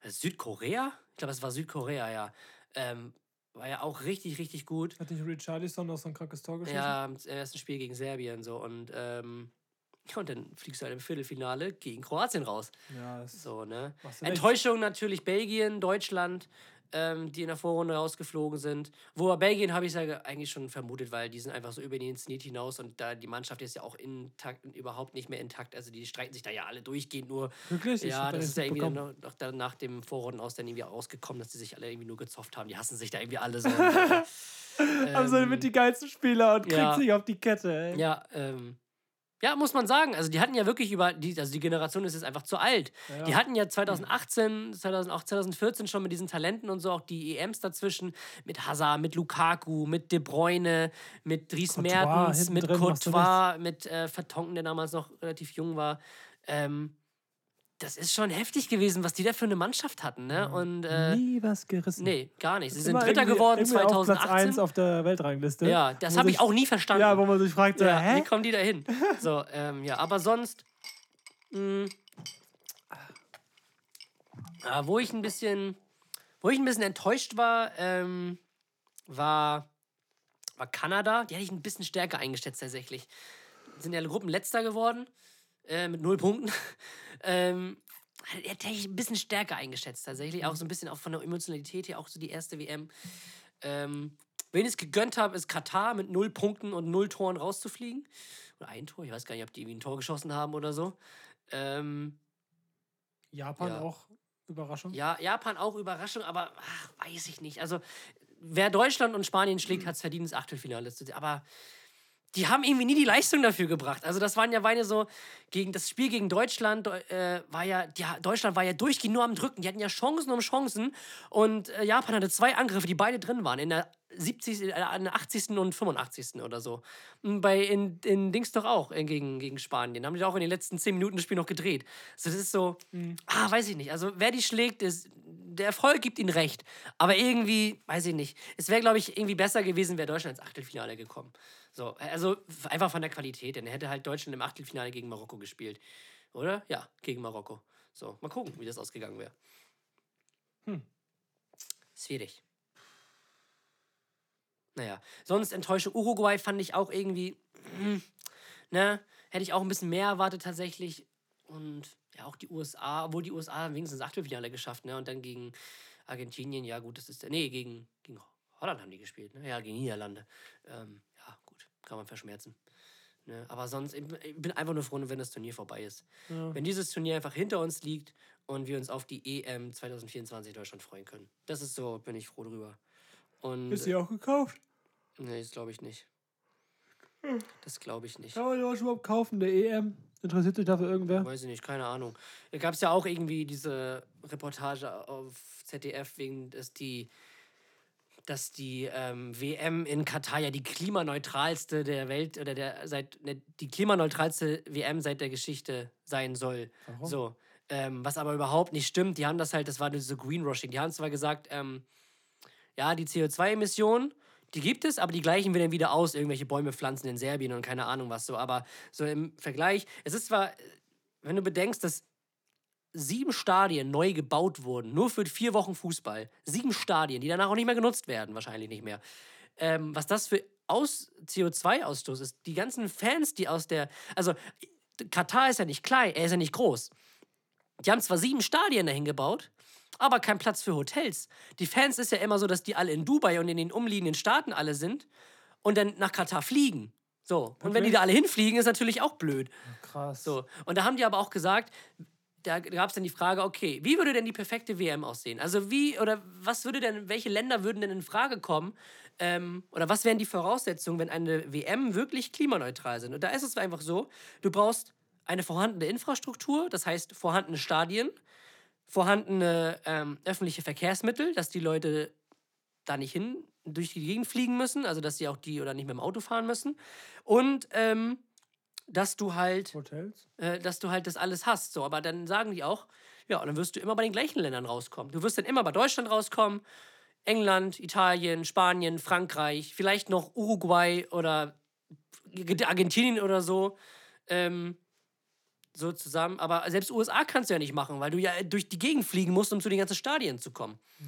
äh, Südkorea? Ich glaube, das war Südkorea, ja. Ähm, war ja auch richtig, richtig gut. Hat nicht Richarlison noch so ein krankes Tor geschossen? Ja, im ersten Spiel gegen Serbien so. Und, ähm, ja, und dann fliegst du halt im Viertelfinale gegen Kroatien raus. Ja, So, ne? du recht. Enttäuschung natürlich Belgien, Deutschland, ähm, die in der Vorrunde rausgeflogen sind. Wo bei Belgien habe ich es ja eigentlich schon vermutet, weil die sind einfach so über den Zenit hinaus und da die Mannschaft ist ja auch intakt, überhaupt nicht mehr intakt. Also die streiten sich da ja alle durchgehend nur. Wirklich? Ich ja, das ist ja irgendwie noch, noch dann nach dem Vorrunden aus dann irgendwie rausgekommen, dass die sich alle irgendwie nur gezofft haben. Die hassen sich da irgendwie alle so. Und, (laughs) äh, Aber so ähm, mit die geilsten Spieler und kriegt ja. sich auf die Kette, ey. ja, ähm, ja, muss man sagen. Also die hatten ja wirklich über, die, also die Generation ist jetzt einfach zu alt. Ja. Die hatten ja 2018, 2008, 2014 schon mit diesen Talenten und so auch die EMs dazwischen mit Hazard, mit Lukaku, mit De Bruyne, mit Dries Mertens, mit drin, Courtois, mit äh, Vertonken, der damals noch relativ jung war. Ähm, das ist schon heftig gewesen, was die da für eine Mannschaft hatten, ne? Und äh, Nie was gerissen. nee, gar nicht. Sie sind Immer Dritter geworden irgendwie Auf Platz 1 2018. auf der Weltrangliste. Ja, das habe ich auch nie verstanden. Ja, wo man sich fragt, Ja, hä? wie kommen die da hin? So, ähm, ja, aber sonst. Mh, äh, wo ich ein bisschen. Wo ich ein bisschen enttäuscht war, ähm, war, war Kanada. Die hätte ich ein bisschen stärker eingeschätzt tatsächlich. Sind ja Gruppenletzter geworden. Äh, mit null Punkten. (laughs) ähm, hätte ich ein bisschen stärker eingeschätzt tatsächlich. Auch so ein bisschen auch von der Emotionalität her, auch so die erste WM. Ähm, wen ich es gegönnt habe, ist Katar mit null Punkten und null Toren rauszufliegen. Oder ein Tor, ich weiß gar nicht, ob die irgendwie ein Tor geschossen haben oder so. Ähm, Japan Ja. auch Überraschung. ja, Japan auch Überraschung, aber ach, weiß ich nicht. Also, wer Deutschland und Spanien schlägt, hat es verdient, ins Achtelfinale zu Aber die haben irgendwie nie die Leistung dafür gebracht. Also, das waren ja Weine so, gegen das Spiel gegen Deutschland Deu- äh, war ja, ja, Deutschland war ja durchgehend nur am Drücken. Die hatten ja Chancen um Chancen und äh, Japan hatte zwei Angriffe, die beide drin waren. In der 70., äh, an der 80. und 85. oder so. Und Bei in, in Dings doch auch äh, gegen, gegen Spanien. Haben die auch in den letzten 10 Minuten das Spiel noch gedreht. Also das ist so, ah, weiß ich nicht. Also wer die schlägt, ist, der Erfolg gibt ihnen recht. Aber irgendwie, weiß ich nicht. Es wäre, glaube ich, irgendwie besser gewesen, wäre Deutschland ins Achtelfinale gekommen. So, also einfach von der Qualität. Denn hätte halt Deutschland im Achtelfinale gegen Marokko gespielt. Oder? Ja, gegen Marokko. So, mal gucken, wie das ausgegangen wäre. Hm. Schwierig. Naja, sonst Enttäuschung. Uruguay fand ich auch irgendwie, hm, ne, hätte ich auch ein bisschen mehr erwartet tatsächlich. Und ja, auch die USA, obwohl die USA haben wenigstens das Achtelfinale geschafft, ne, und dann gegen Argentinien, ja gut, das ist, nee, gegen, gegen Holland haben die gespielt, ne, ja, gegen Niederlande. Ähm, ja, gut, kann man verschmerzen. Ne, aber sonst, ich bin- einfach nur froh, wenn das Turnier vorbei ist. Wenn dieses Turnier einfach hinter uns liegt und wir uns auf die EM 2024 in Deutschland freuen können. Das ist so, bin ich froh drüber. Und, Ist sie auch gekauft? Nee, das glaube ich nicht. Das glaube ich nicht. Kann man die überhaupt kaufen, der EM? Interessiert sich dafür irgendwer? Weiß ich nicht, keine Ahnung. Da gab es ja auch irgendwie diese Reportage auf ZDF, wegen, dass die, dass die ähm, WM in Katar ja die klimaneutralste der Welt oder der seit ne, die klimaneutralste WM seit der Geschichte sein soll. Warum? So. Ähm, was aber überhaupt nicht stimmt. Die haben das halt, das war so Greenwashing. Die haben zwar gesagt, ähm, ja, die CO2-Emissionen, die gibt es, aber die gleichen wir dann wieder aus, irgendwelche Bäume pflanzen in Serbien und keine Ahnung was so. Aber so im Vergleich, es ist zwar, wenn du bedenkst, dass sieben Stadien neu gebaut wurden, nur für vier Wochen Fußball, sieben Stadien, die danach auch nicht mehr genutzt werden, wahrscheinlich nicht mehr. Ähm, was das für aus CO2-Ausstoß ist, die ganzen Fans, die aus der, also Katar ist ja nicht klein, er ist ja nicht groß. Die haben zwar sieben Stadien dahin gebaut, aber kein Platz für Hotels. Die Fans ist ja immer so, dass die alle in Dubai und in den umliegenden Staaten alle sind und dann nach Katar fliegen. So. Und wenn die da alle hinfliegen, ist natürlich auch blöd. Krass. So. Und da haben die aber auch gesagt, da gab es dann die Frage, okay, wie würde denn die perfekte WM aussehen? Also wie oder was würde denn, welche Länder würden denn in Frage kommen? Ähm, oder was wären die Voraussetzungen, wenn eine WM wirklich klimaneutral sind? Und da ist es einfach so, du brauchst eine vorhandene Infrastruktur, das heißt vorhandene Stadien, vorhandene ähm, öffentliche Verkehrsmittel, dass die Leute da nicht hin durch die Gegend fliegen müssen, also dass sie auch die oder nicht mit dem Auto fahren müssen. Und ähm, dass du halt Hotels? äh, dass du halt das alles hast. So, aber dann sagen die auch, ja, und dann wirst du immer bei den gleichen Ländern rauskommen. Du wirst dann immer bei Deutschland rauskommen, England, Italien, Spanien, Frankreich, vielleicht noch Uruguay oder Argentinien oder so. Ähm, so zusammen. Aber selbst USA kannst du ja nicht machen, weil du ja durch die Gegend fliegen musst, um zu den ganzen Stadien zu kommen. Ja,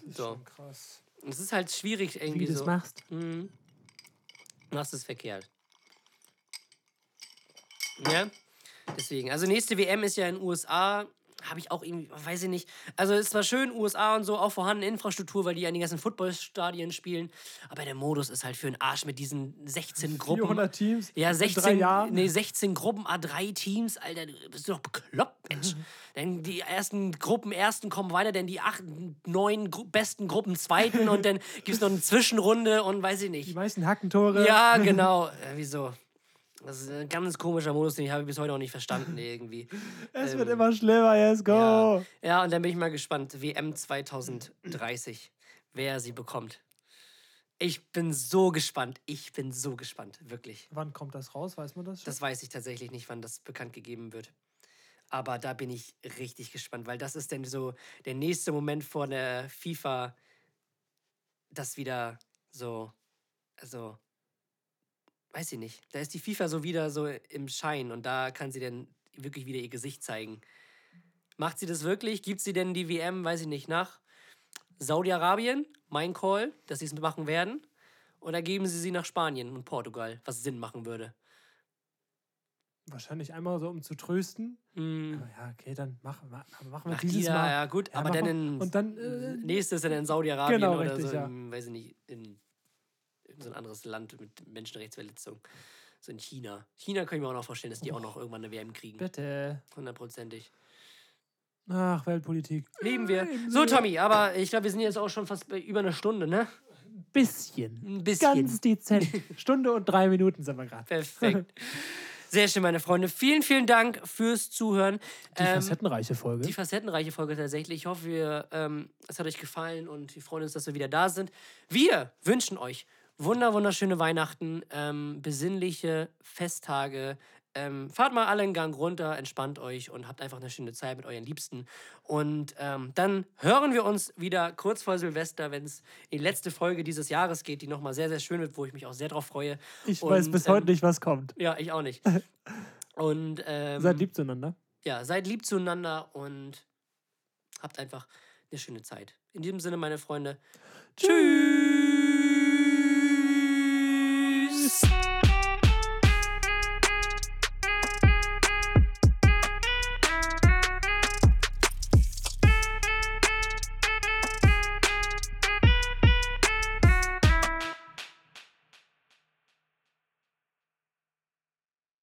das ist So. schon krass. Es ist halt schwierig Wie irgendwie du das so. machst. Mhm. Du machst es verkehrt. Ja, deswegen. Also nächste WM ist ja in den USA. Habe ich auch irgendwie, weiß ich nicht. Also es ist zwar schön, USA und so, auch vorhandene Infrastruktur, weil die ja in den ganzen Footballstadien spielen. Aber der Modus ist halt für den Arsch mit diesen 16 (laughs) Gruppen. 400 Teams Ja, in drei 16, Jahren. nee, 16 Gruppen, A3 Teams, Alter, bist du doch bekloppt, Mensch. (laughs) Denn die ersten Gruppen ersten kommen weiter, denn die acht, neun Gru besten Gruppen zweiten und dann (laughs) gibt es noch eine Zwischenrunde und weiß ich Die nicht. meisten Hackentore. Ja, genau. Äh, wieso? Das ist ein ganz komischer Modus, den habe ich bis heute auch nicht verstanden irgendwie. (laughs) Es wird immer schlimmer, jetzt go. Ja. ja, und dann bin ich mal gespannt. WM 2030, wer sie bekommt. Ich bin so gespannt. Ich bin so gespannt, wirklich. Wann kommt das raus? Weiß man das schon? Das weiß ich tatsächlich nicht, wann das bekannt gegeben wird. Aber da bin ich richtig gespannt, weil das ist dann so der nächste Moment vor der FIFA, das wieder so, also, weiß ich nicht. Da ist die FIFA so wieder so im Schein und da kann sie dann wirklich wieder ihr Gesicht zeigen. Macht sie das wirklich? Gibt sie denn die WM, weiß ich nicht, nach Saudi-Arabien? Mein Call, dass sie es machen werden. Oder geben sie sie nach Spanien und Portugal, was Sinn machen würde? Wahrscheinlich einmal so, um zu trösten. Aber ja, okay, dann machen, ma- machen wir Ach, dieses die, ja, Mal. ja, gut, Ja, aber mach dann in. Und dann, äh, nächstes dann in Saudi-Arabien Genau, oder richtig, so, ja. in, weiß ich nicht, in so ein anderes Land mit Menschenrechtsverletzung. So in China. China kann ich mir auch noch vorstellen, dass die auch noch irgendwann eine WM kriegen. Bitte. Hundertprozentig. Ach, Weltpolitik. Lieben wir. So, Tommy, aber ich glaube, wir sind jetzt auch schon fast über eine Stunde, ne? Bisschen. Ein bisschen. Ganz dezent. (laughs) Stunde und drei Minuten sind wir gerade. Perfekt. Sehr schön, meine Freunde. Vielen, vielen Dank fürs Zuhören. Die Ähm, facettenreiche Folge. Die facettenreiche Folge tatsächlich. Ich hoffe, wir, ähm, es hat euch gefallen und wir freuen uns, dass wir wieder da sind. Wir wünschen euch wunder, wunderschöne Weihnachten, ähm, besinnliche Festtage. Ähm, fahrt mal alle einen Gang runter, entspannt euch und habt einfach eine schöne Zeit mit euren Liebsten. Und ähm, dann hören wir uns wieder kurz vor Silvester, wenn es in die letzte Folge dieses Jahres geht, die nochmal sehr, sehr schön wird, wo ich mich auch sehr drauf freue. ich und, weiß bis ähm, heute nicht, was kommt. Ja, ich auch nicht. (laughs) Und ähm, Seid lieb zueinander. ja, seid lieb zueinander und habt einfach eine schöne Zeit. In diesem Sinne, meine Freunde, tschüss!